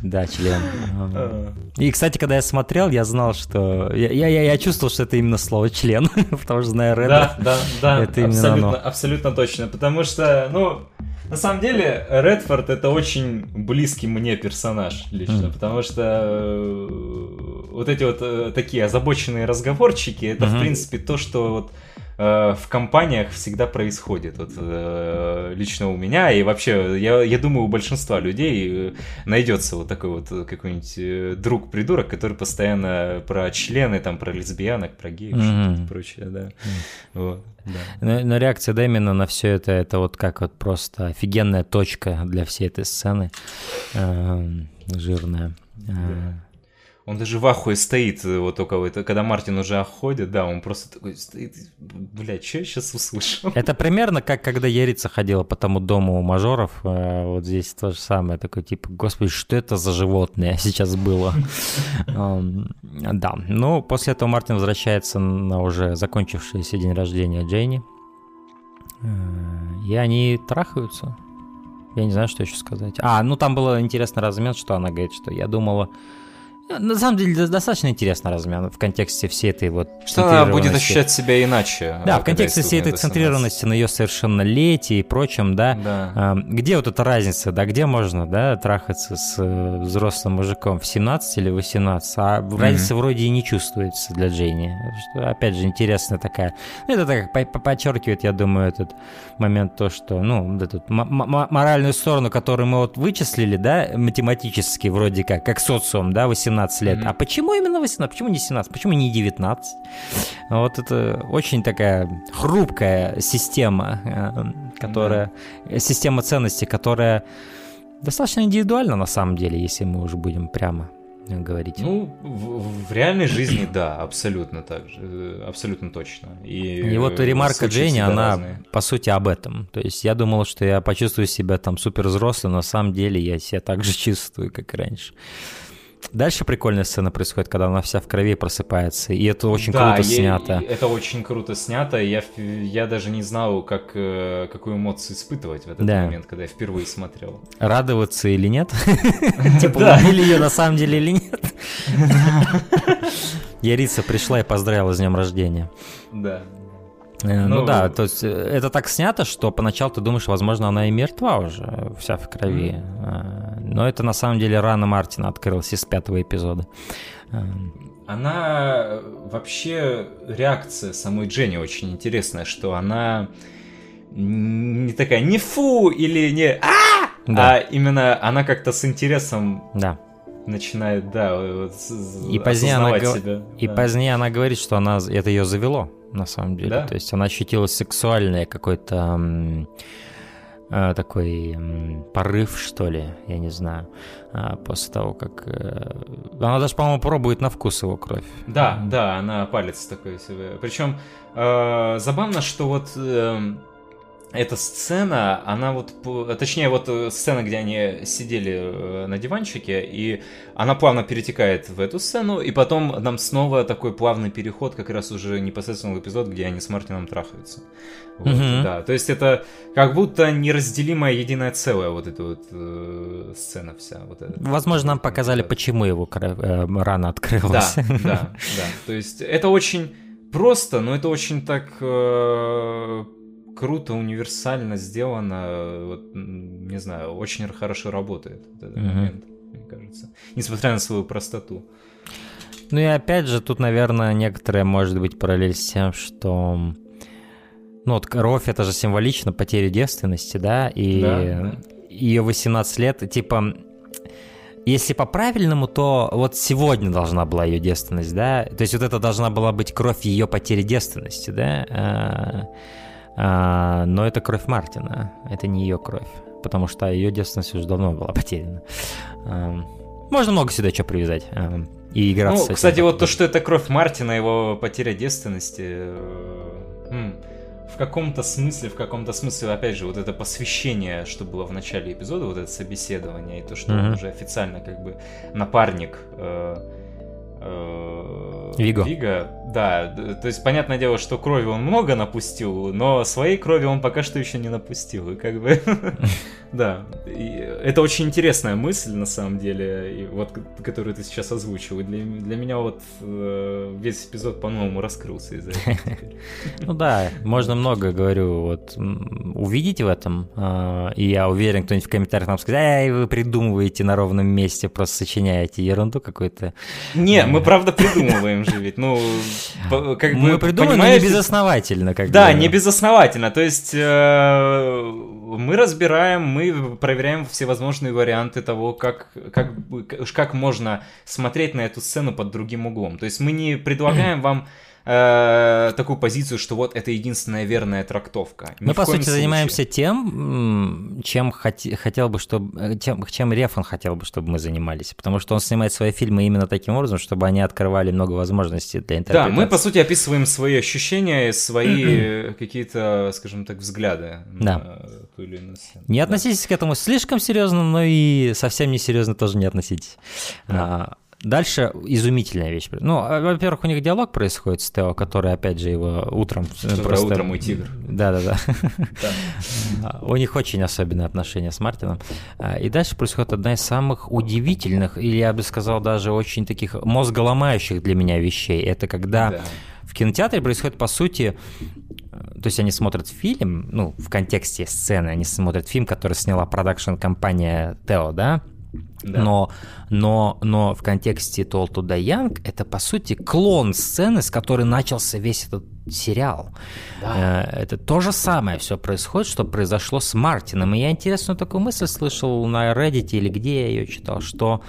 Да, член. А. И, кстати, когда я смотрел, я знал, что... Я, я, я чувствовал, что это именно слово «член», потому что, зная Реда, да, да, да, это именно абсолютно, оно. абсолютно точно, потому что, ну, на самом деле, Редфорд это очень близкий мне персонаж лично, mm. потому что э, вот эти вот э, такие озабоченные разговорчики, это, mm-hmm. в принципе, то, что вот э, в компаниях всегда происходит. Вот, э, лично у меня и вообще, я, я думаю, у большинства людей э, найдется вот такой вот какой-нибудь друг-придурок, который постоянно про члены, там, про лесбиянок, про геев, mm-hmm. что-то прочее, да. Mm-hmm. Вот, да. Но, но реакция Дэмина на все это, это вот как вот просто офигенная точка для всей этой сцены. Э, жирная. Да. Он даже в ахуе стоит, э, вот только это, когда Мартин уже охотит, да, он просто такой стоит, блядь, что я сейчас услышал? Это примерно как когда Ярица ходила по тому дому у мажоров, э, вот здесь то же самое, такой типа, господи, что это за животное сейчас было? Да, ну, после этого Мартин возвращается на уже закончившийся день рождения Джейни, э, и они трахаются. Я не знаю, что еще сказать. А, ну там было интересный размен, что она говорит, что я думала, на самом деле достаточно интересно размен в контексте всей этой вот Что она будет ощущать себя иначе. Да, в контексте всей этой центрированности на ее совершеннолетии и прочем, да, да. Где вот эта разница, да, где можно, да, трахаться с э, взрослым мужиком в 17 или 18, а mm-hmm. разница вроде и не чувствуется для Джейни. Что, опять же, интересная такая. Ну, это так подчеркивает, я думаю, этот момент то, что, ну, эту моральную сторону, которую мы вот вычислили, да, математически вроде как, как социум, да, 18 18 лет. Mm-hmm. А почему именно 18? Почему не 17? Почему не 19? Вот это очень такая хрупкая система, э, которая... Mm-hmm. Система ценностей, которая достаточно индивидуальна на самом деле, если мы уже будем прямо говорить. Ну, в, в реальной жизни, да, абсолютно так же, э, абсолютно точно. И, и вот ремарка Дженни, она разные. по сути об этом. То есть я думал, что я почувствую себя там супер взрослым, но на самом деле я себя так же чувствую, как и раньше. Дальше прикольная сцена происходит, когда она вся в крови просыпается, и это очень да, круто я, снято. Это очень круто снято, я, я даже не знал, как, э, какую эмоцию испытывать в этот да. момент, когда я впервые смотрел. Радоваться или нет? Типа, убили ее на самом деле или нет? Ярица пришла и поздравила с днем рождения. Да. Э, ну, ну да, то есть э, это так снято, что поначалу ты думаешь, возможно, она и мертва уже, вся в крови. Mm. Но это на самом деле рана Мартина открылась из пятого эпизода. Она вообще реакция самой Дженни очень интересная, что она не такая не фу или не а, да. а именно она как-то с интересом да начинает, да, вот, и позднее она себя. И да. позднее она говорит, что она это ее завело на самом деле. Да? То есть она ощутила сексуальное какой-то э, такой порыв, что ли, я не знаю, э, после того, как... Э, она даже, по-моему, пробует на вкус его кровь. Да, да, она палец такой себе. Причем э, забавно, что вот... Эта сцена, она вот, точнее, вот э, сцена, где они сидели э, на диванчике, и она плавно перетекает в эту сцену, и потом нам снова такой плавный переход, как раз уже непосредственно в эпизод, где они с Мартином трахаются. Вот, mm-hmm. Да, то есть это как будто неразделимое единое целое, вот эта вот э, сцена вся. Вот эта, Возможно, нам показали, да. почему его э, рана открылась. Да, да, да. То есть это очень просто, но это очень так... Э, круто, универсально сделано, вот, не знаю, очень хорошо работает вот этот mm-hmm. момент, мне кажется, несмотря на свою простоту. Ну и опять же, тут, наверное, некоторая может быть параллель с тем, что ну вот кровь это же символично потери девственности, да, и да, ее 18 лет, типа, если по-правильному, то вот сегодня должна была ее девственность, да, то есть вот это должна была быть кровь ее потери девственности, да, а, но это кровь Мартина, это не ее кровь, потому что ее девственность уже давно была потеряна. А, можно много сюда что привязать а, и играться ну, с этим. Кстати, вот то, что это кровь Мартина, его потеря девственности, э, в каком-то смысле, в каком-то смысле, опять же, вот это посвящение, что было в начале эпизода, вот это собеседование, и то, что mm-hmm. он уже официально как бы напарник э, э, Виго. Да, то есть понятное дело, что крови он много напустил, но своей крови он пока что еще не напустил, и как бы, да, это очень интересная мысль на самом деле, вот которую ты сейчас озвучил, и для, меня вот э, весь эпизод по-новому раскрылся из-за этого. Ну да, можно много, говорю, вот увидеть в этом, а, и я уверен, кто-нибудь в комментариях нам скажет, эй, вы придумываете на ровном месте, просто сочиняете ерунду какую-то. Не, мы правда придумываем же ведь, ну как мы бы, придумали, но не безосновательно. Как да, бы. не безосновательно. То есть э, мы разбираем, мы проверяем всевозможные варианты того, как, как, как можно смотреть на эту сцену под другим углом. То есть мы не предлагаем вам э, такую позицию, что вот это единственная верная трактовка. Ни Мы, по сути, случае. занимаемся тем, чем хот- хотел бы, чтобы, тем, чем Рефан хотел бы, чтобы мы занимались, потому что он снимает свои фильмы именно таким образом, чтобы они открывали много возможностей для интерпретации. Да, мы, по сути, описываем свои ощущения, свои какие-то, скажем так, взгляды да. на ту или иную сцену. Не относитесь да. к этому слишком серьезно, но и совсем не серьезно тоже не относитесь. Да. А, Дальше изумительная вещь. Ну, а, во-первых, у них диалог происходит с Тео, который, опять же, его утром... Доброе просто... утро, мой тигр. Да-да-да. У них очень особенные отношения с Мартином. А, и дальше происходит одна из самых удивительных, или я бы сказал, даже очень таких мозголомающих для меня вещей. Это когда в кинотеатре происходит, по сути, то есть они смотрят фильм, ну, в контексте сцены, они смотрят фильм, который сняла продакшн-компания Тео, да, да. Но, но, но в контексте Toll to Die Young это, по сути, клон сцены, с которой начался весь этот сериал. Да. Э, это то же самое все происходит, что произошло с Мартином. И я интересную такую мысль слышал на Reddit или где я ее читал, что,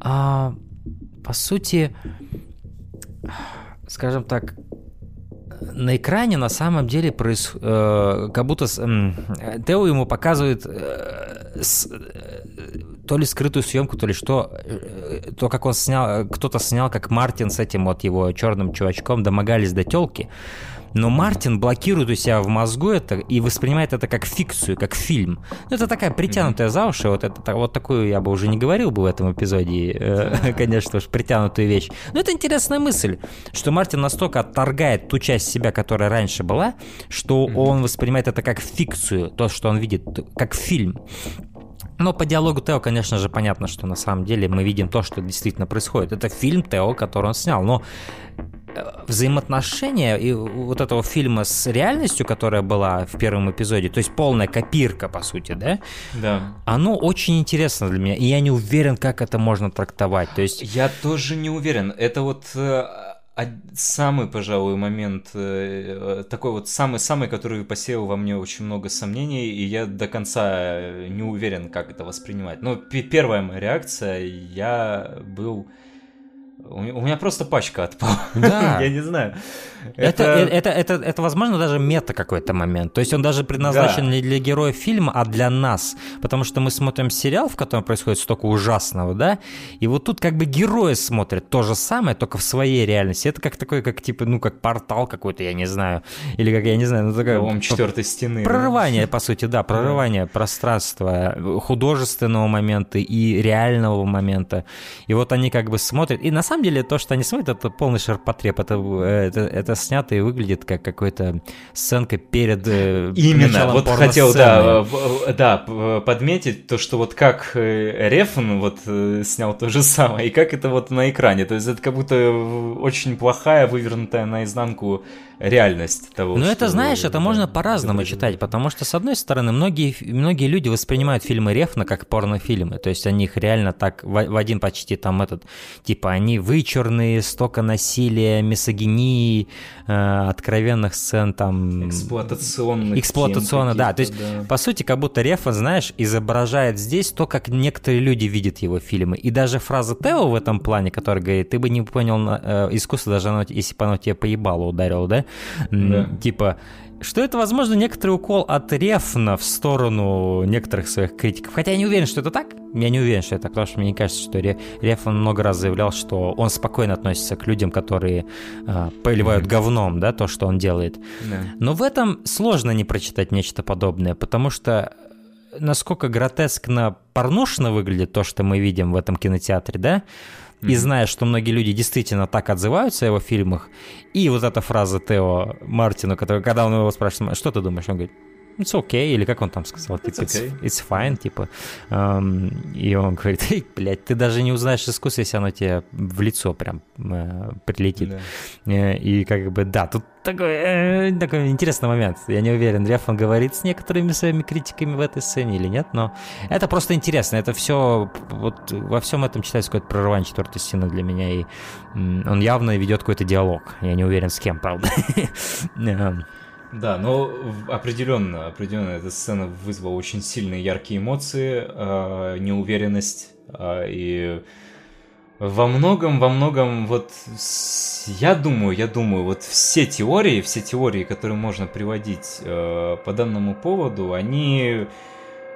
а, по сути, скажем так, на экране на самом деле проис... э, как будто э, Тео ему показывает э, с, э, то ли скрытую съемку, то ли что, э, то, как он снял, кто-то снял, как Мартин с этим вот его черным чувачком домогались до телки. Но Мартин блокирует у себя в мозгу это и воспринимает это как фикцию, как фильм. Ну, это такая притянутая за уши, вот, это, вот такую я бы уже не говорил бы в этом эпизоде, э, конечно уж, притянутую вещь. Но это интересная мысль, что Мартин настолько отторгает ту часть себя, которая раньше была, что он воспринимает это как фикцию, то, что он видит, как фильм. Но по диалогу Тео, конечно же, понятно, что на самом деле мы видим то, что действительно происходит. Это фильм Тео, который он снял. Но э, взаимоотношения и вот этого фильма с реальностью, которая была в первом эпизоде, то есть полная копирка, по сути, да? Да. Оно очень интересно для меня, и я не уверен, как это можно трактовать. То есть... Я тоже не уверен. Это вот э, самый, пожалуй, момент, э, э, такой вот самый-самый, который посеял во мне очень много сомнений, и я до конца не уверен, как это воспринимать. Но первая моя реакция, я был У меня просто пачка отпала. Да. Я не знаю. Это, это, это, это, это, возможно, даже мета какой-то момент. То есть он даже предназначен Да. не для героев фильма, а для нас. Потому что мы смотрим сериал, в котором происходит столько ужасного, да? И вот тут как бы герои смотрят то же самое, только в своей реальности. Это как такой, как типа, ну, как портал какой-то, я не знаю. Или как, я не знаю, ну, такая... Лом четвертой стены. да. Прорывание, по сути, да, прорывание пространства, художественного момента и реального момента. И вот они как бы смотрят. И на самом деле то, что они смотрят, это полный ширпотреб. Это, это, это снято и выглядит как какая-то сценка перед э, Именно, вот хотел, да, да, подметить то, что вот как э, Рефн вот э, снял то же самое, и как это вот на экране, то есть это как будто очень плохая, вывернутая наизнанку реальность того, Ну, это, знаешь, это да, можно по-разному читать, потому что, с одной стороны, многие, многие люди воспринимают фильмы Рефна как порнофильмы, то есть они их реально так в, в один почти там этот, типа, они вычурные, столько насилия, мисогинии, э, откровенных сцен там... Эксплуатационных Эксплуатационно, да. То есть, да. по сути, как будто Рефа, знаешь, изображает здесь то, как некоторые люди видят его фильмы. И даже фраза Тео в этом плане, который говорит, ты бы не понял э, искусство, даже оно, если бы оно тебе поебало ударило, да? Да. Типа, что это, возможно, некоторый укол от Рефна в сторону некоторых своих критиков. Хотя я не уверен, что это так. Я не уверен, что это так, потому что мне не кажется, что Ре- Рефн много раз заявлял, что он спокойно относится к людям, которые э, поливают говном, да, то, что он делает. Да. Но в этом сложно не прочитать нечто подобное, потому что насколько гротескно порнушно выглядит то, что мы видим в этом кинотеатре, да? И Мгм. зная, что многие люди действительно так отзываются о его фильмах, и вот эта фраза Тео Мартину, который, когда он его спрашивает, что ты думаешь, он говорит, it's okay, или как он там сказал, типа, It's okay. it's fine, типа. Эм, и он говорит, эй, блядь, ты даже не узнаешь искусство, если оно тебе в лицо прям э, прилетит. Да. Э, И как бы, да, тут такой, э, такой интересный момент. Я не уверен, Рефан говорит с некоторыми своими критиками в этой сцене или нет, но это просто интересно. Это все, вот во всем этом читается какое-то прорывание четвертой стены для меня, и он явно ведет какой-то диалог. Я не уверен, с кем, правда. Да, но определенно, определенно эта сцена вызвала очень сильные яркие эмоции, э, неуверенность э, и во многом, во многом вот я думаю, я думаю, вот все теории, все теории, которые можно приводить э, по данному поводу, они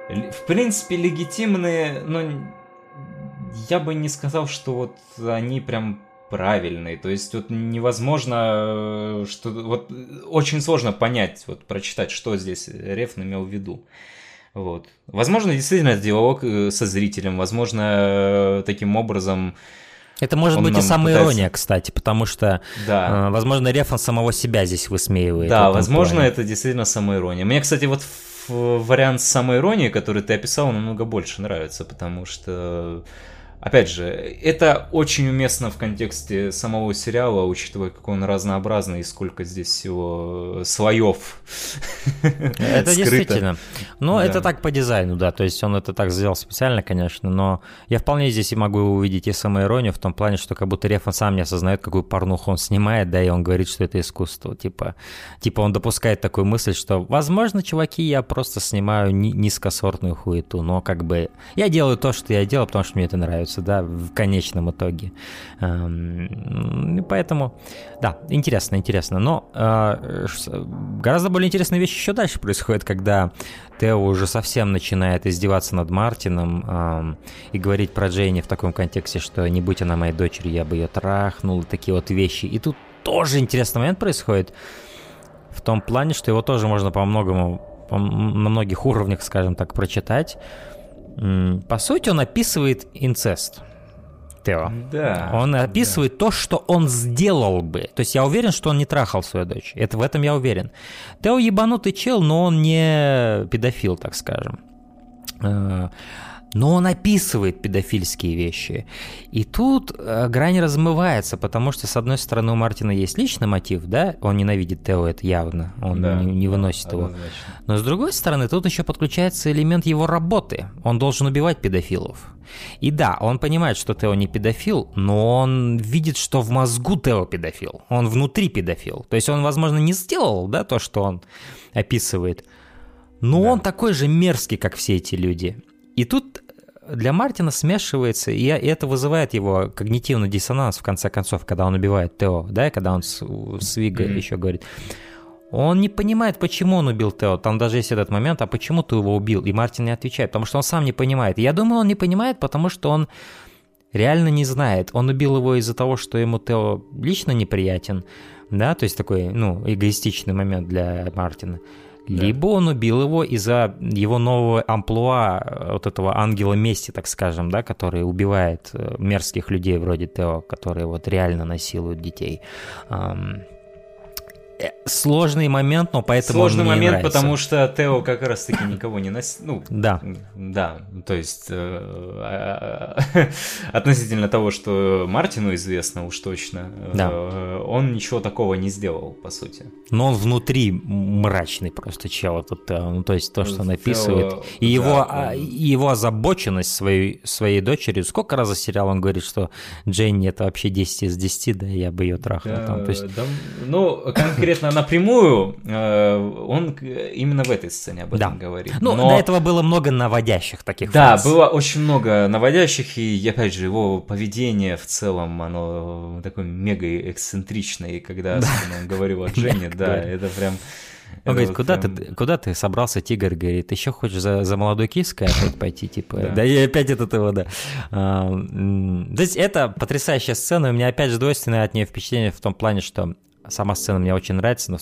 в принципе легитимные, но я бы не сказал, что вот они прям правильные. То есть вот невозможно, э, что вот очень сложно понять, вот прочитать, что здесь Рефн имел в виду. Вот. Возможно, действительно, это диалог э, со зрителем, возможно, э, таким образом, Это может Он быть и самоирония, пытается- кстати, потому что, да. э, возможно, Рефан самого себя здесь высмеивает. Да, возможно, плане. это действительно самоирония. Мне, кстати, вот вариант самоиронии, который ты описал, намного больше нравится, потому что, опять же, это очень уместно в контексте самого сериала, учитывая, какой он разнообразный и сколько здесь всего слоев Это действительно. Но Да. это так по дизайну, да. То есть он это так сделал специально, конечно, но я вполне здесь и могу увидеть и самоиронию в том плане, что как будто Рефан сам не осознает, какую порнуху он снимает, да, и он говорит, что это искусство. Типа, типа он допускает такую мысль, что, возможно, чуваки, я просто снимаю ни- низкосортную хуету, но как бы я делаю то, что я делаю, потому что мне это нравится, да, в конечном итоге. Эм, и Поэтому, да, интересно, интересно. Но э, гораздо более интересная вещь еще дальше происходит, когда Тео уже совсем начинает издеваться над Мартином эм, и говорить про Джейни в таком контексте, что не будь она моей дочерью, я бы ее трахнул, и такие вот вещи. И тут тоже интересный момент происходит в том плане, что его тоже можно по многому, по на многих уровнях, скажем так, прочитать. По сути, он описывает инцест. Тео. Да. Он описывает то, что он сделал бы. То есть я уверен, что он не трахал свою дочь. Это в этом я уверен. Тео ебанутый чел, но он не педофил, так скажем. Но он описывает педофильские вещи. И тут э, грань размывается, потому что, с одной стороны, у Мартина есть личный мотив, да, он ненавидит Тео, это явно, он Да, не, не да, выносит его. однозначно. Но с другой стороны, тут еще подключается элемент его работы. Он должен убивать педофилов. И да, он понимает, что Тео не педофил, но он видит, что в мозгу Тео педофил. Он внутри педофил. То есть он, возможно, не сделал, да, то, что он описывает. Но Да. он такой же мерзкий, как все эти люди. И тут для Мартина смешивается, и это вызывает его когнитивный диссонанс, в конце концов, когда он убивает Тео, да, и когда он с, с Вига mm-hmm. еще говорит. Он не понимает, почему он убил Тео. Там даже есть этот момент, а почему ты его убил? И Мартин не отвечает, потому что он сам не понимает. Я думаю, он не понимает, потому что он реально не знает. Он убил его из-за того, что ему Тео лично неприятен, да, то есть такой, ну, эгоистичный момент для Мартина. Либо он убил его из-за его нового амплуа, э, вот этого ангела мести, так скажем, да, который убивает э, мерзких людей вроде Тео, которые вот реально насилуют детей. Э, сложный момент, но поэтому Сложный мне момент, нравится. потому что Тео как раз-таки никого не носил. Ну, да. Да, то есть э, относительно того, что Мартину известно уж точно, да. э, он ничего такого не сделал, по сути. Но он внутри мрачный просто чел, этот. Ну, то есть то, что он описывает. Тео, и, да, его, он... и его озабоченность своей, своей дочерью. Сколько раз за сериал он говорит, что Дженни это вообще 10 из 10, да, я бы ее трахнул. Да, там, то есть... да, ну, конкретно конкретно напрямую, э, он именно в этой сцене об этом да. говорит. Ну, Но... до этого было много наводящих таких Да, фраз. было очень много наводящих, и опять же, его поведение в целом, оно такое мега эксцентричное, и когда да. он говорил о Дженни, да, это прям... Он говорит, куда, прям... ты, куда ты собрался, тигр? Говорит, еще хочешь за, за молодой киской опять пойти? Типа, да. да, и опять этот его, да. А, то есть это потрясающая сцена, у меня опять же двойственное от нее впечатление в том плане, что Сама сцена мне очень нравится, но,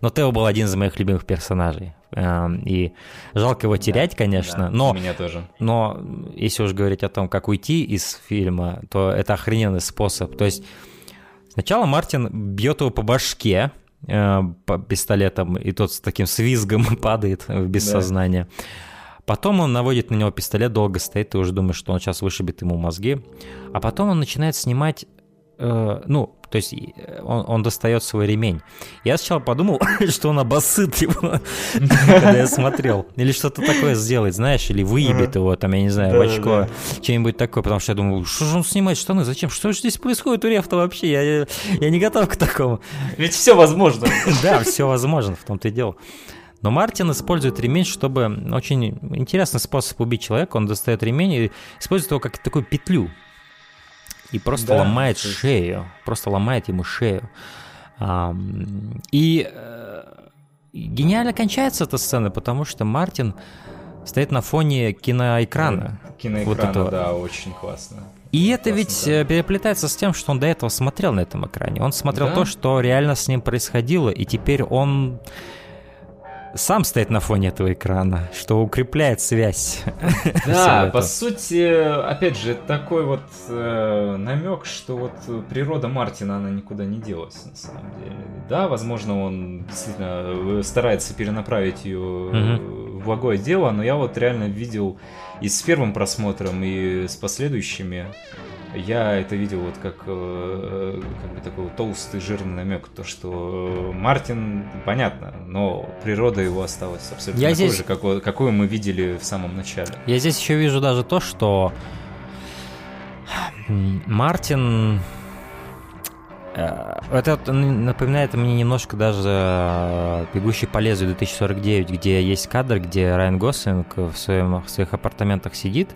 но Тео был один из моих любимых персонажей. Эм, и жалко его терять, да, конечно, да, но... Меня тоже. Но если уж говорить о том, как уйти из фильма, то это охрененный способ. То есть сначала Мартин бьет его по башке, э, по пистолетом, и тот с таким свизгом падает в бессознание. Да. Потом он наводит на него пистолет, долго стоит, ты уже думаешь, что он сейчас вышибет ему мозги. А потом он начинает снимать э, ну, то есть э, он, он достает свой ремень. Я сначала подумал, что он обоссыт его, когда я смотрел. Или что-то такое сделает, знаешь, или выебет его, там, я не знаю, в очко, что-нибудь такое, потому что я думал, что же он снимает штаны, зачем? Что же здесь происходит у Рефта вообще? Я, я не готов к такому. Ведь все возможно. Да, все возможно, в том-то и дело. Но Мартин использует ремень, чтобы очень интересный способ убить человека. Он достает ремень и использует его как такую петлю и просто да, ломает есть... шею, просто ломает ему шею. И э, гениально кончается эта сцена, потому что Мартин стоит на фоне киноэкрана. Киноэкрана, вот этого. да, очень классно. И это ведь да. Э, переплетается с тем, что он до этого смотрел на этом экране. Он смотрел да? то, что реально с ним происходило, и теперь он сам стоит на фоне этого экрана, что укрепляет связь. Да, по сути, опять же, такой вот э, намек, что вот природа Мартина, она никуда не делась, на самом деле. Да, возможно, он действительно э, старается перенаправить ее угу. в благое дело, но я вот реально видел и с первым просмотром, и с последующими я это видел вот как, э, как бы такой толстый жирный намек, то что Мартин, понятно, но природа его осталась абсолютно я такой здесь... же, какой, какую мы видели в самом начале. Я здесь еще вижу даже то, что Мартин... Э, это напоминает мне немножко даже «Бегущий по лезвию 2049», где есть кадр, где Райан Гослинг в, своем, в своих апартаментах сидит,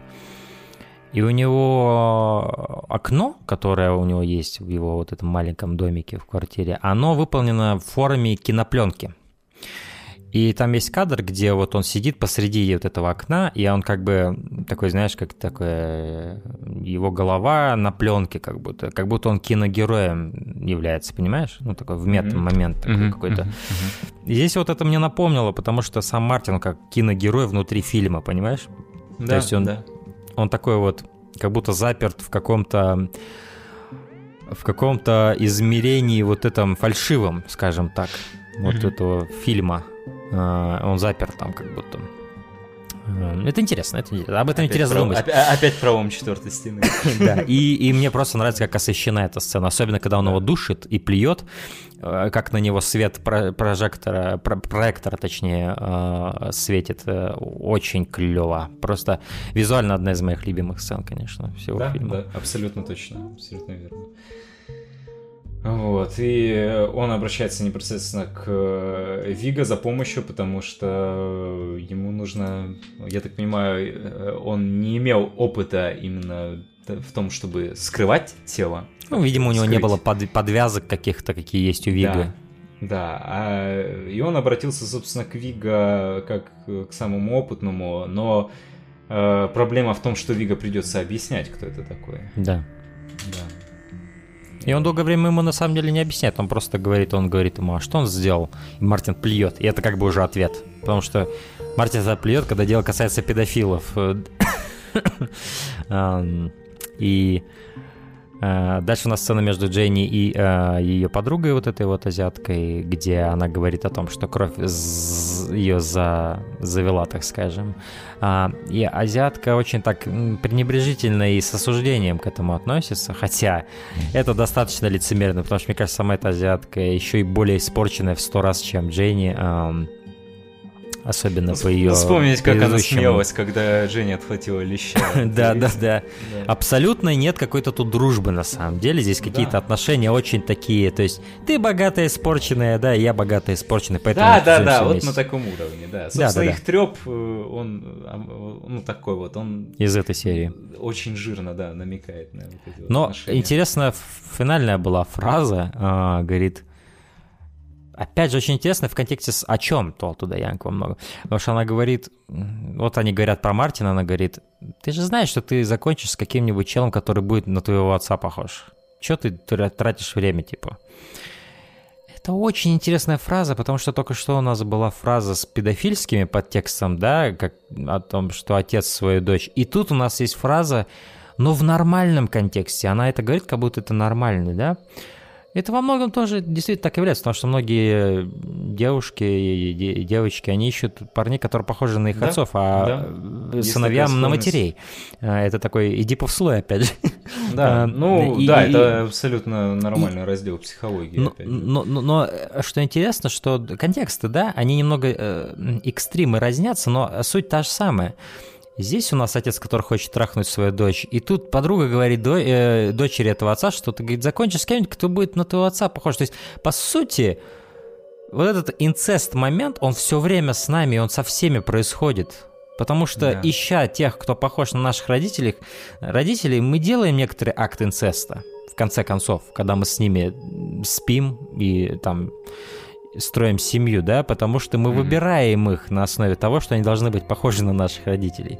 и у него окно, которое у него есть в его вот этом маленьком домике в квартире, оно выполнено в форме кинопленки. И там есть кадр, где вот он сидит посреди вот этого окна, и он как бы такой, знаешь, как такое, его голова на пленке как будто, как будто он киногероем является, понимаешь? Ну, такой в мета-момент такой mm-hmm. какой-то. Mm-hmm. И здесь вот это мне напомнило, потому что сам Мартин как киногерой внутри фильма, понимаешь? Да, То есть он, да он такой вот, как будто заперт в каком-то в каком-то измерении вот этом фальшивом, скажем так, вот mm-hmm. этого фильма. А, он заперт там как будто. Эм, это интересно, это интересно. Об этом опять интересно про, думать. Опять, опять пролом четвертой стены. Да, и, и мне просто нравится, как освещена эта сцена, особенно когда он его душит и плюет, э, как на него свет прожектора, проектора, точнее, э, светит. Э, очень клево. Просто визуально одна из моих любимых сцен, конечно, всего да, фильма. Да, абсолютно точно, абсолютно верно. Вот, и он обращается непосредственно к э, Вига за помощью, потому что ему нужно, я так понимаю, э, он не имел опыта именно в том, чтобы скрывать тело. Ну, видимо, у него скрыть. не было под, подвязок каких-то, какие есть у Вига. Да, да. А, и он обратился, собственно, к Вига как к самому опытному, но э, проблема в том, что Вига придется объяснять, кто это такой. Да. Да. И он долгое время ему на самом деле не объясняет, он просто говорит, он говорит ему, а что он сделал? И Мартин плюет, и это как бы уже ответ. Потому что Мартин тогда плюет, когда дело касается педофилов. И Э, дальше у нас сцена между Дженни и э, ее подругой, вот этой вот азиаткой, где она говорит о том, что кровь ее за... завела, так скажем. А, и азиатка очень так пренебрежительно и с осуждением к этому относится, хотя это достаточно лицемерно, потому что, мне кажется, сама эта азиатка еще и более испорченная в сто раз, чем Дженни. Особенно по ее Вспомнить, как она смеялась, когда Женя отхватила леща. Да, да, да. Абсолютно нет какой-то тут дружбы на самом деле. Здесь какие-то отношения очень такие. То есть ты богатая, испорченная, да, я богатая, испорченная. Да, да, да, вот на таком уровне, да. Собственно, их треп, э, он, а, ну, такой вот, он... Из этой серии. Очень жирно, да, намекает на вот эти Но интересно, финальная была фраза, а, говорит, Опять же, очень интересно в контексте с о чем Тол туда Янг во много. Потому что она говорит, вот они говорят про Мартина, она говорит, ты же знаешь, что ты закончишь с каким-нибудь челом, который будет на твоего отца похож. Чего ты тратишь время, типа? Это очень интересная фраза, потому что только что у нас была фраза с педофильскими подтекстом, да, как о том, что отец свою дочь. И тут у нас есть фраза, но в нормальном контексте. Она это говорит, как будто это нормально, да. Это во многом тоже действительно так является, потому что многие девушки и девочки, они ищут парней, которые похожи на их да, отцов, а да. сыновьям на матерей. А, это такой Эдипов слой, опять же. Да, а, ну и, да, и, это абсолютно нормальный и, раздел психологии. Но, но, но, но что интересно, что контексты, да, они немного э, экстримы разнятся, но суть та же самая. Здесь у нас отец, который хочет трахнуть свою дочь, и тут подруга говорит до, э, дочери этого отца, что ты, говорит, закончишь с кем-нибудь, кто будет на твоего отца похож. То есть, по сути, вот этот инцест-момент, он все время с нами, он со всеми происходит. Потому что, да. ища тех, кто похож на наших родителей, родителей, мы делаем некоторый акт инцеста, в конце концов, когда мы с ними спим и там строим семью, да, потому что мы mm-hmm. выбираем их на основе того, что они должны быть похожи на наших родителей.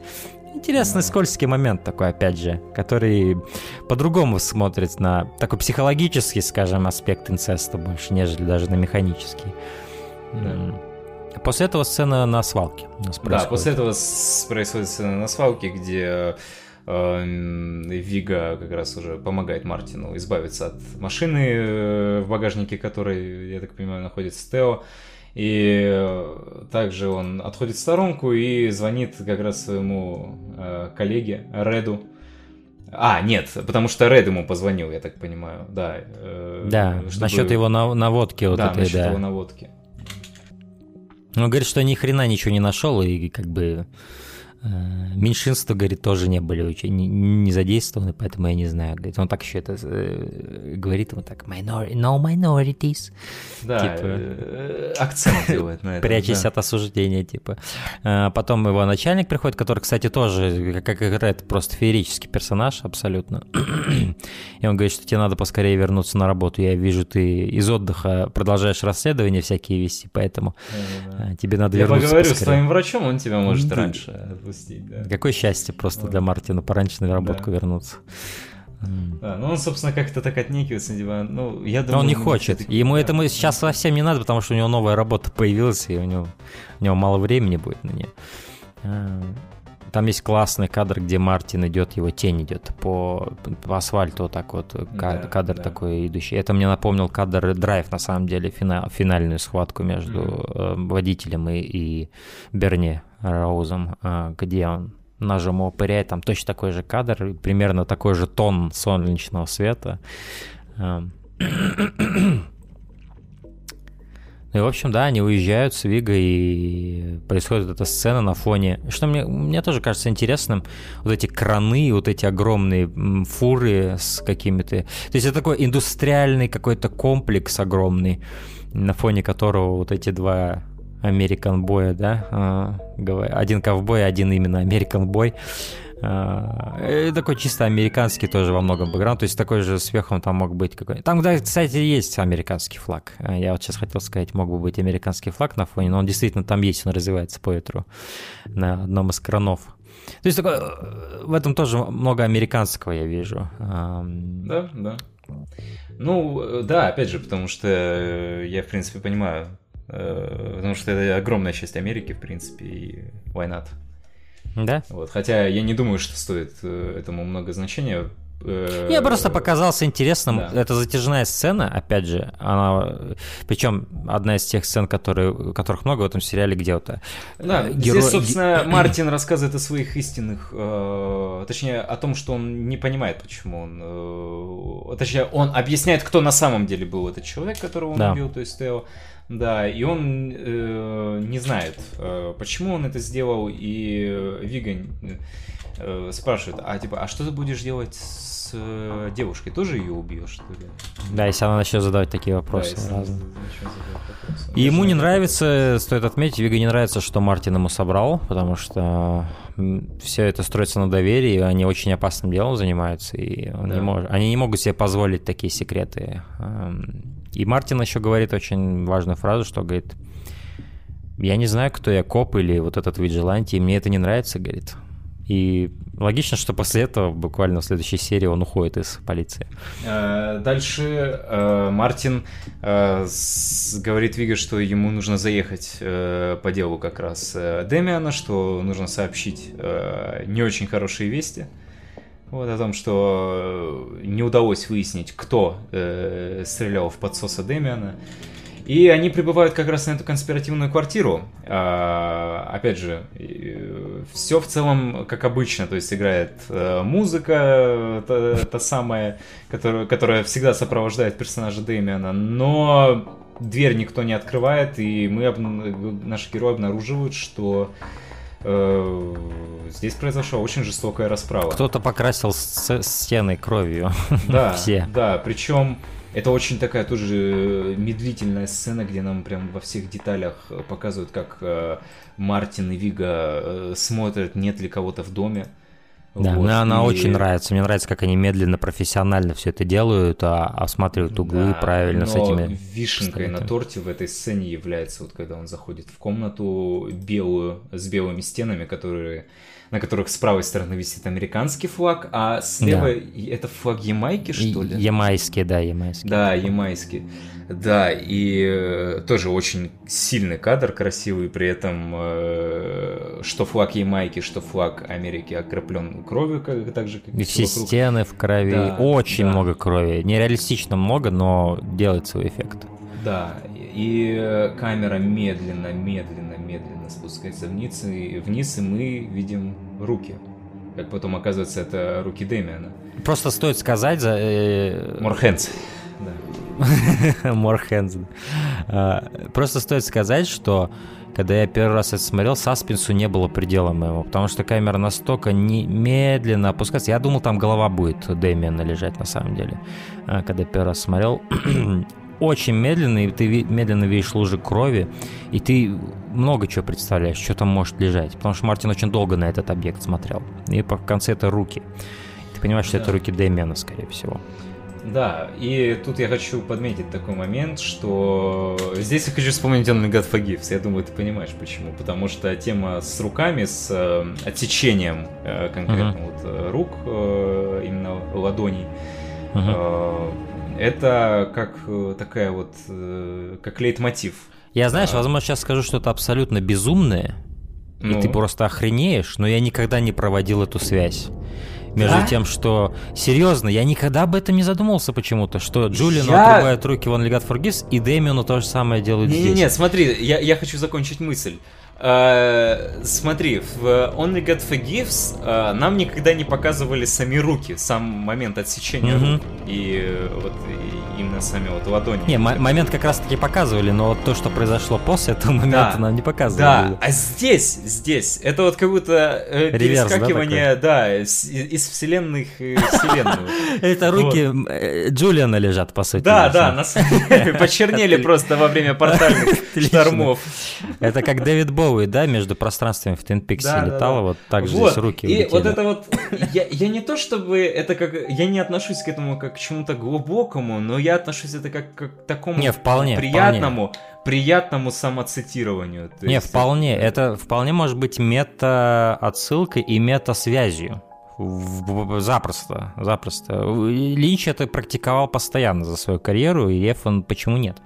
Интересный скользкий момент такой, опять же, который по-другому смотрит на такой психологический, скажем, аспект инцеста больше, нежели даже на механический. Mm-hmm. После этого сцена на свалке. Да, после этого происходит сцена на свалке, где Вига как раз уже помогает Мартину избавиться от машины, э, в багажнике которой, я так понимаю, находится Тео. И э, также он отходит в сторонку и звонит как раз своему э, коллеге Реду. А, нет, потому что Ред ему позвонил, я так понимаю, да. да, чтобы... насчет его наводки вот да, этой, насчет да. его наводки. Он говорит, что ни хрена ничего не нашел и как бы Э, меньшинства, говорит, тоже не были очень не, не задействованы, поэтому я не знаю. Говорит, он так еще это э, говорит, он так minor, no minorities. Да, типа, э, акцент делает на это. Прячась да. от осуждения, типа. А потом его начальник приходит, который, кстати, тоже, как играет, просто феерический персонаж абсолютно. И он говорит, что тебе надо поскорее вернуться на работу. Я вижу, ты из отдыха продолжаешь расследования всякие вести, поэтому да, да. тебе надо я вернуться Я поговорю с твоим врачом, он тебя может раньше отпустить, да. Какое счастье просто для Мартина пораньше на работу да. вернуться. Да, ну он, собственно, как-то так отнекивается, типа, ну, я думаю... он не хочет. Ему да. этому сейчас совсем не надо, потому что у него новая работа появилась, и у него, у него мало времени будет на нее. Там есть классный кадр, где Мартин идет, его тень идет по, по асфальту, вот так вот, кадр, да, кадр да. такой идущий. Это мне напомнил кадр драйв, на самом деле, финал, финальную схватку между mm-hmm. водителем и, и Берни Роузом, а, где он ножом его пыряет, там точно такой же кадр, примерно такой же тон солнечного света. Ну и, в общем, да, они уезжают с Вига, и происходит эта сцена на фоне. Что мне, мне тоже кажется интересным, вот эти краны, вот эти огромные фуры с какими-то... То есть это такой индустриальный какой-то комплекс огромный, на фоне которого вот эти два Американ боя, да, а, один ковбой, один именно Американ бой, а, такой чисто американский тоже во многом бэкграунд, то есть такой же сверху там мог быть какой Там, да, кстати, есть американский флаг. А, я вот сейчас хотел сказать, мог бы быть американский флаг на фоне, но он действительно там есть, он развивается по ветру на одном из кранов. То есть такое, э, в этом тоже много американского я вижу. Да, да. Ну, да, опять же, потому что я, в принципе, понимаю, э, потому что это огромная часть Америки, в принципе, и why not? Да? Вот, хотя я не думаю, что стоит э, этому много значения. Э, Мне просто показался интересным. Да. Это затяжная сцена, опять же, она, причем одна из тех сцен, которые, которых много в этом сериале, где вот. Э, да, геро... здесь, собственно, Мартин рассказывает о своих истинных, э, точнее, о том, что он не понимает, почему он, э, точнее, он объясняет, кто на самом деле был этот человек, которого он да. убил, то есть Тео. Да, и он э, не знает, э, почему он это сделал, и Виган э, спрашивает, а типа, а что ты будешь делать с э, девушкой? Тоже ее убьешь, что ли? Да, если она начнет задавать такие вопросы. Да, разные. И ему не нравится, стоит отметить, Вига не нравится, что Мартин ему собрал, потому что все это строится на доверии, они очень опасным делом занимаются, и он да. не может, они не могут себе позволить такие секреты эм, и Мартин еще говорит очень важную фразу, что говорит, я не знаю, кто я, коп или вот этот виджиланти, и мне это не нравится, говорит. И логично, что после этого буквально в следующей серии он уходит из полиции. Э, дальше э, Мартин э, говорит Виге, что ему нужно заехать по делу как раз Демиана, что нужно сообщить не очень хорошие вести. Вот о том, что э, не удалось выяснить, кто э, стрелял в подсоса Демиана. И они прибывают как раз на эту конспиративную квартиру. А, опять же, все в целом как обычно, то есть играет э, музыка, та, та самая, которая, которая всегда сопровождает персонажа Дэмиана, но дверь никто не открывает, и мы, наши герои обнаруживают, что э, здесь произошла очень жестокая расправа. Кто-то покрасил с- стены кровью. Да, все. Да, причем это очень такая тоже медлительная сцена, где нам прям во всех деталях показывают, как э, Мартин и Вига э, смотрят, нет ли кого-то в доме. Да, вот, мне она и... очень нравится. Мне нравится, как они медленно, профессионально все это делают, а осматривают углы да, правильно но с этими. Вишенкой на торте в этой сцене является вот когда он заходит в комнату белую с белыми стенами, которые на которых с правой стороны висит американский флаг, а слева да. это флаг Ямайки, что ли? Ямайский, да, ямайский. Да, ямайский. Да, и э, тоже очень сильный кадр, красивый, при этом э, что флаг Ямайки, что флаг Америки окроплен кровью, как, так же, как и все вокруг. стены в крови, да, очень да. много крови, нереалистично много, но делает свой эффект. Да, и э, камера медленно, медленно, медленно спускается вниз, и вниз, и мы видим руки. Как потом оказывается, это руки Дэмиана. Просто стоит сказать за... Э... More hands. More hands. А, просто стоит сказать, что когда я первый раз это смотрел, саспенсу не было предела моего, потому что камера настолько не медленно опускается. Я думал, там голова будет Дэмиана лежать на самом деле. А, когда первый раз смотрел, очень медленно, и ты медленно видишь лужи крови, и ты много чего представляешь, что там может лежать. Потому что Мартин очень долго на этот объект смотрел. И по конце это руки. Ты понимаешь, что да. это руки Дэмиана, скорее всего. Да, и тут я хочу подметить такой момент, что здесь я хочу вспомнить Only God Forgives. Я думаю, ты понимаешь почему. Потому что тема с руками, с э, отсечением э, конкретно uh-huh. вот, э, рук, э, именно ладоней, uh-huh. э, это как э, такая вот, э, как лейтмотив. Я, знаешь, а... возможно, сейчас скажу что-то абсолютно безумное, ну? и ты просто охренеешь, но я никогда не проводил эту связь между да? тем, что серьезно, я никогда об этом не задумывался почему-то, что Джулину я... отрубают руки One Legat Forgives, и Дэмиону то же самое делают не, здесь. Нет, смотри, я, я хочу закончить мысль. Uh, смотри, в Only God Forgives uh, нам никогда не показывали сами руки, сам момент отсечения mm-hmm. рук. И, вот, и, именно сами вот ладони. Не, момент как раз-таки показывали, но вот то, что произошло после этого момента, да. нам не показывали. Да, а здесь, здесь, это вот как будто э, Реверс, перескакивание, да, да из, из вселенных э, вселенную. Это руки э, Джулиана лежат, по сути. Да, да, на самом деле, почернели просто во время портальных штормов. Это как Дэвид Боуи, да, между пространствами в Твин Пиксе летал, вот так же здесь руки И вот это вот, я не то чтобы это как, я не отношусь к этому как к чему-то глубокому, но я отношусь это как, как к такому не, вполне, приятному, вполне. приятному самоцитированию. То не, есть, вполне, это вполне может быть мета-отсылкой и мета-связью. Запросто, запросто. Линч это практиковал постоянно за свою карьеру, и Эфон почему нет,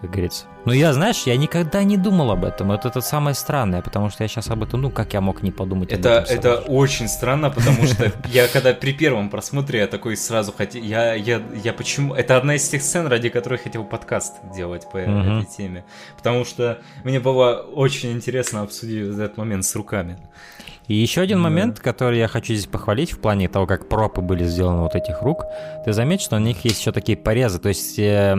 как говорится. Но я, знаешь, я никогда не думал об этом. Это, это самое странное, потому что я сейчас об этом, ну, как я мог не подумать это, об этом Это очень странно, потому что я когда при первом просмотре, я такой сразу хотел... Я, я, я почему... Это одна из тех сцен, ради которой хотел подкаст делать по этой теме. Потому что мне было очень интересно обсудить этот момент с руками. И еще один да. момент, который я хочу здесь похвалить в плане того, как пропы были сделаны вот этих рук. Ты заметь, что у них есть еще такие порезы, то есть... Э,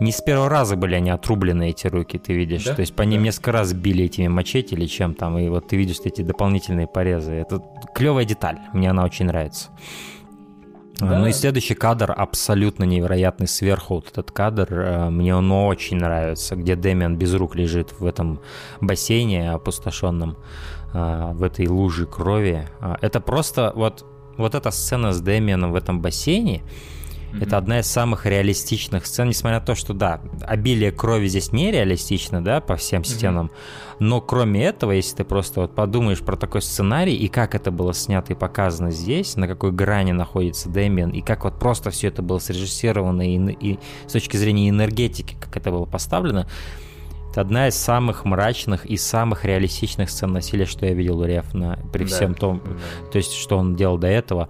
не с первого раза были они отрублены, эти руки, ты видишь. Да? То есть по ним да. несколько раз били этими мачете или чем там, и вот ты видишь эти дополнительные порезы. Это клевая деталь, мне она очень нравится. Да. Ну и следующий кадр абсолютно невероятный сверху. Вот этот кадр, э, мне он очень нравится, где Дэмиан без рук лежит в этом бассейне опустошенном. А, в этой луже крови. А, это просто вот, вот эта сцена с Дэмианом в этом бассейне, Mm-hmm. Это одна из самых реалистичных сцен, несмотря на то, что, да, обилие крови здесь нереалистично, да, по всем стенам, mm-hmm. но кроме этого, если ты просто вот подумаешь про такой сценарий и как это было снято и показано здесь, на какой грани находится Дэмиан, и как вот просто все это было срежиссировано и, и с точки зрения энергетики, как это было поставлено, это одна из самых мрачных и самых реалистичных сцен насилия, что я видел у Рефна при да, всем том, да. то есть что он делал до этого.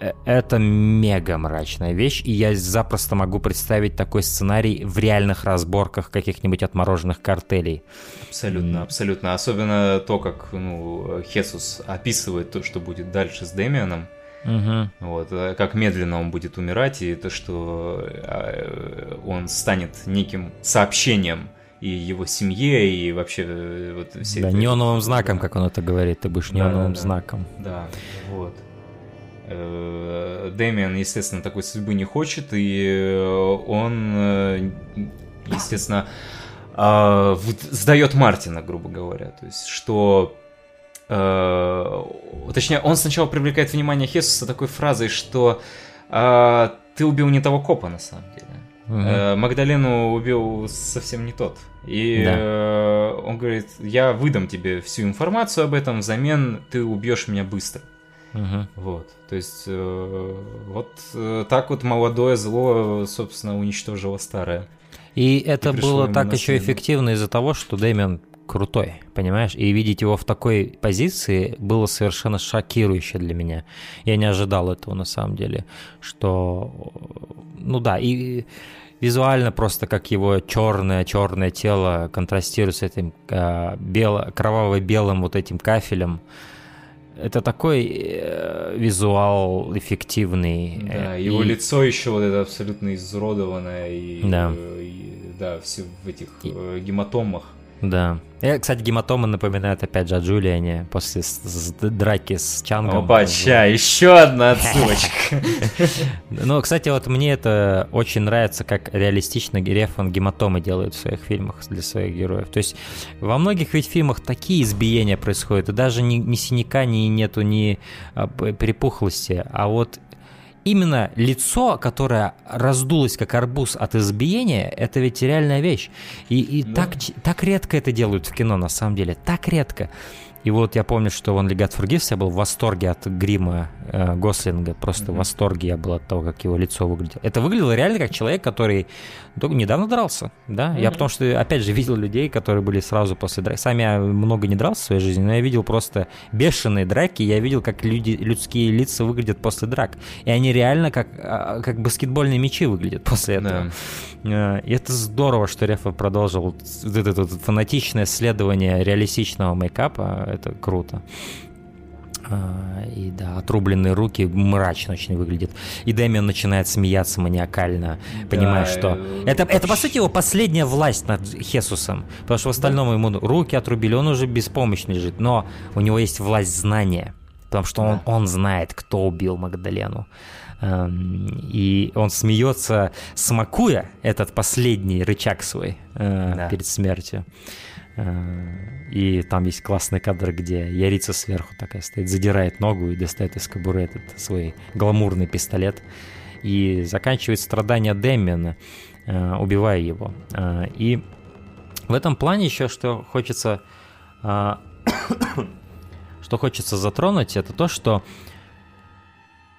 Э, это мега мрачная вещь, и я запросто могу представить такой сценарий в реальных разборках каких-нибудь отмороженных картелей. Абсолютно, mm. абсолютно. Особенно то, как ну, Хесус описывает то, что будет дальше с Дэмианом. Угу. Вот, э, как медленно он будет умирать, и то, что э, он станет неким сообщением и его семье, и вообще э, вот все... Да, это, неоновым знаком, как он это говорит, ты будешь неоновым да, да, знаком. Да, вот. Э, Дэмиан, естественно, такой судьбы не хочет, и он, естественно, а, сдает Мартина, грубо говоря. То есть, что... Э, точнее, он сначала привлекает внимание Хесуса такой фразой, что а, ты убил не того копа, на самом деле. Угу. Магдалену убил совсем не тот. И да. Э, он говорит, я выдам тебе всю информацию об этом, взамен ты убьешь меня быстро. Угу. Вот. То есть э, вот так вот молодое зло, собственно, уничтожило старое. И это и было так еще эффективно из-за того, что Дэмиан крутой, понимаешь? И видеть его в такой позиции было совершенно шокирующе для меня. Я не ожидал этого на самом деле, что, ну да, и визуально просто как его черное черное тело контрастирует с этим э, бело, кроваво-белым вот этим кафелем. Это такой э, визуал эффективный. Да, и... его лицо еще вот это абсолютно изуродованное и, да. и да, все в этих. Э, гематомах. Да. И, кстати, гематомы напоминают опять же о Джулиане после с, с, драки с Чангом. Опа, ща, еще одна отсылочка. Ну, кстати, вот мне это очень нравится, как реалистично Герефан гематомы делают в своих фильмах для своих героев. То есть во многих ведь фильмах такие избиения происходят, и даже ни, ни синяка, ни нету ни а, перепухлости. А вот именно лицо, которое раздулось как арбуз от избиения, это ведь реальная вещь. И, и да. так, так редко это делают в кино, на самом деле. Так редко. И вот я помню, что он Легат Фургис, я был в восторге от грима э, Гослинга, просто mm-hmm. в восторге я был от того, как его лицо выглядело. Это выглядело реально как человек, который недавно дрался, да? Mm-hmm. Я потому что, опять же, видел людей, которые были сразу после драки. Сам я много не дрался в своей жизни, но я видел просто бешеные драки, я видел, как люди, людские лица выглядят после драк. И они реально как, а, как баскетбольные мячи выглядят после этого. Yeah. Э, и это здорово, что Рефа продолжил вот это, это, это фанатичное следование реалистичного мейкапа это круто. А, и да, отрубленные руки мрачно очень выглядит. И Дэмиан начинает смеяться маниакально, да, понимая, что... Э, это, это, по сути, его последняя власть над Хесусом. Потому что в остальном да. ему руки отрубили, он уже беспомощный лежит. Но у него есть власть знания. Потому что он, он знает, кто убил Магдалену. Эм, и он смеется, смакуя этот последний рычаг свой э, да. перед смертью. Э, и там есть классный кадр, где Ярица сверху такая стоит, задирает ногу и достает из кобуры этот свой гламурный пистолет. И заканчивает страдания Дэмиана, э, убивая его. Э, и в этом плане еще что хочется... что хочется затронуть, это то, что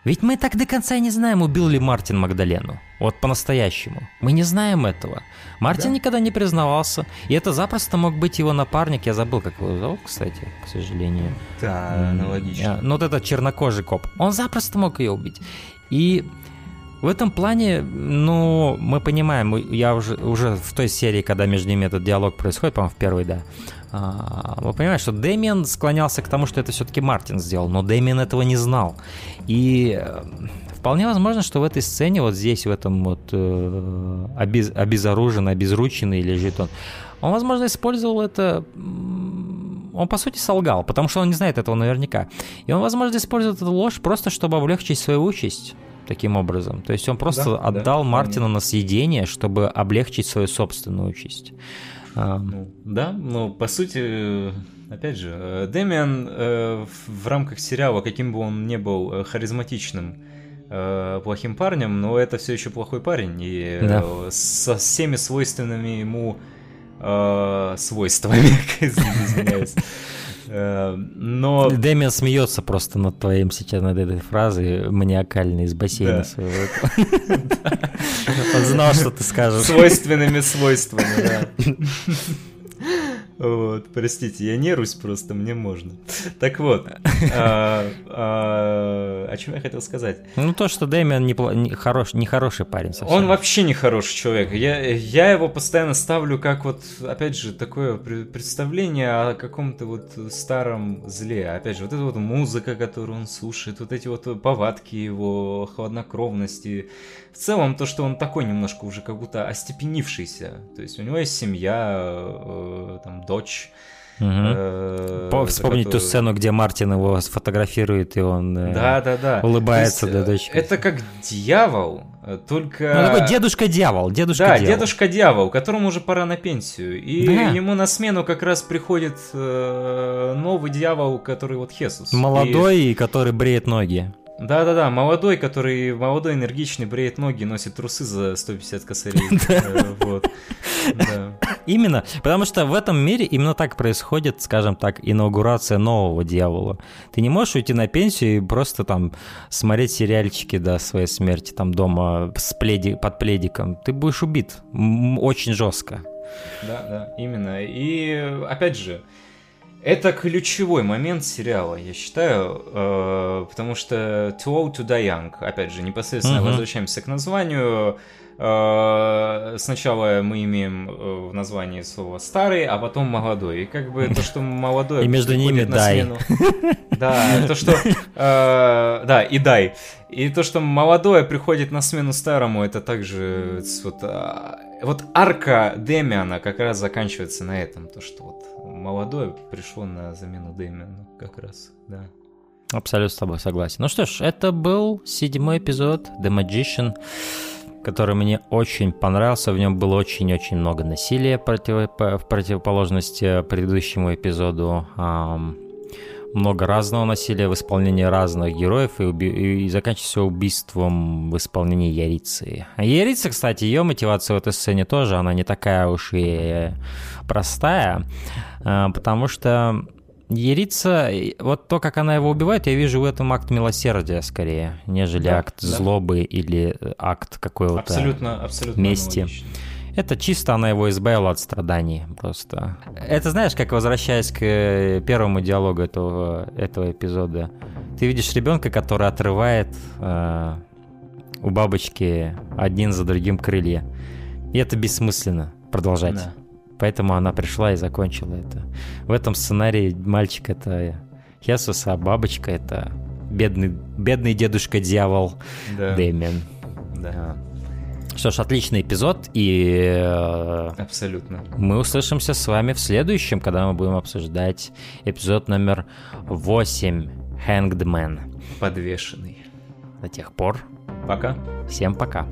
ведь мы так до конца и не знаем, убил ли Мартин Магдалену. Вот по-настоящему. Мы не знаем этого. Мартин да. никогда не признавался. И это запросто мог быть его напарник. Я забыл, как его зовут, кстати, к сожалению. Да, аналогично. Ну вот этот чернокожий коп. Он запросто мог ее убить. И в этом плане, ну, мы понимаем, я уже, уже в той серии, когда между ними этот диалог происходит, по-моему, в первой, да, а, вы понимаете, что Дэмиан склонялся к тому, что это все-таки Мартин сделал, но Дэмиан этого не знал. И э, вполне возможно, что в этой сцене, вот здесь, в этом вот э, обез, обезоруженный, обезрученный лежит он, он, возможно, использовал это... Он, по сути, солгал, потому что он не знает этого наверняка. И он, возможно, использует эту ложь просто, чтобы облегчить свою участь таким образом. То есть он просто да, отдал да, Мартину на съедение, чтобы облегчить свою собственную участь. Ну, да, но по сути, опять же, э, Дэмиан э, в рамках сериала, каким бы он ни был э, харизматичным, плохим парнем, но это все еще плохой парень, и да. со всеми свойственными ему э, свойствами, извиняюсь. Э, но... Дэмиан смеется просто над твоим сейчас, над этой фразой, маниакально из бассейна своего. Он знал, что ты скажешь. Свойственными свойствами, да. Вот, простите, я нерусь просто, мне можно. Так вот, а, а, о чем я хотел сказать? Ну, то, что Дэмиан не, не, хорош, не хороший парень совсем. Он вообще не хороший человек. Я, я его постоянно ставлю как вот, опять же, такое представление о каком-то вот старом зле. Опять же, вот эта вот музыка, которую он слушает, вот эти вот повадки его, хладнокровности. В целом, то, что он такой немножко уже как будто остепенившийся. То есть у него есть семья, э, там, дочь. Угу. Э, Вспомнить которую... ту сцену, где Мартин его сфотографирует, и он э, да, да, да. улыбается для дочки. Это как дьявол, только... Ну, такой дедушка-дьявол, дедушка-дьявол. Да, дедушка-дьявол, которому уже пора на пенсию. И да. ему на смену как раз приходит э, новый дьявол, который вот Хесус. Молодой, и... который бреет ноги. Да-да-да, молодой, который молодой, энергичный, бреет ноги, носит трусы за 150 косарей. Вот. Именно, потому что в этом мире именно так происходит, скажем так, инаугурация нового дьявола. Ты не можешь уйти на пенсию и просто там смотреть сериальчики до своей смерти, там дома с пледи, под пледиком. Ты будешь убит очень жестко. Да, да, именно. И опять же, это ключевой момент сериала, я считаю, э, потому что Too Old to Die Young, опять же, непосредственно uh-huh. возвращаемся к названию. Э, сначала мы имеем э, в названии слово старый, а потом молодой. И как бы то, что молодой... И между ними дай. Да, то, что... Э, да, и дай. И то, что молодое приходит на смену старому, это также а, вот арка Демиана как раз заканчивается на этом, то что вот молодой пришло на замену Дэмиану как раз, да. Абсолютно с тобой согласен. Ну что ж, это был седьмой эпизод The Magician, который мне очень понравился. В нем было очень-очень много насилия против... в противоположность предыдущему эпизоду. много разного насилия в исполнении разных героев и, уби... и заканчивается убийством в исполнении Ярицы. А Ярица, кстати, ее мотивация в этой сцене тоже, она не такая уж и простая. А, потому что Ярица, вот то, как она его убивает, я вижу в этом акт милосердия скорее, нежели да, акт да. злобы или э, акт какой-то абсолютно, абсолютно мести. Аналогично. Это чисто она его избавила от страданий просто. Это знаешь, как возвращаясь к э, первому диалогу этого, этого эпизода. Ты видишь ребенка, который отрывает э, у бабочки один за другим крылья. И это бессмысленно продолжать. Да. Поэтому она пришла и закончила это. В этом сценарии мальчик это Хесус, а бабочка — это бедный, бедный дедушка-дьявол Да. Дэмиан. Да. Что ж, отличный эпизод, и э, Абсолютно. мы услышимся с вами в следующем, когда мы будем обсуждать эпизод номер 8 Hanged Man. Подвешенный. До тех пор, Пока. всем пока.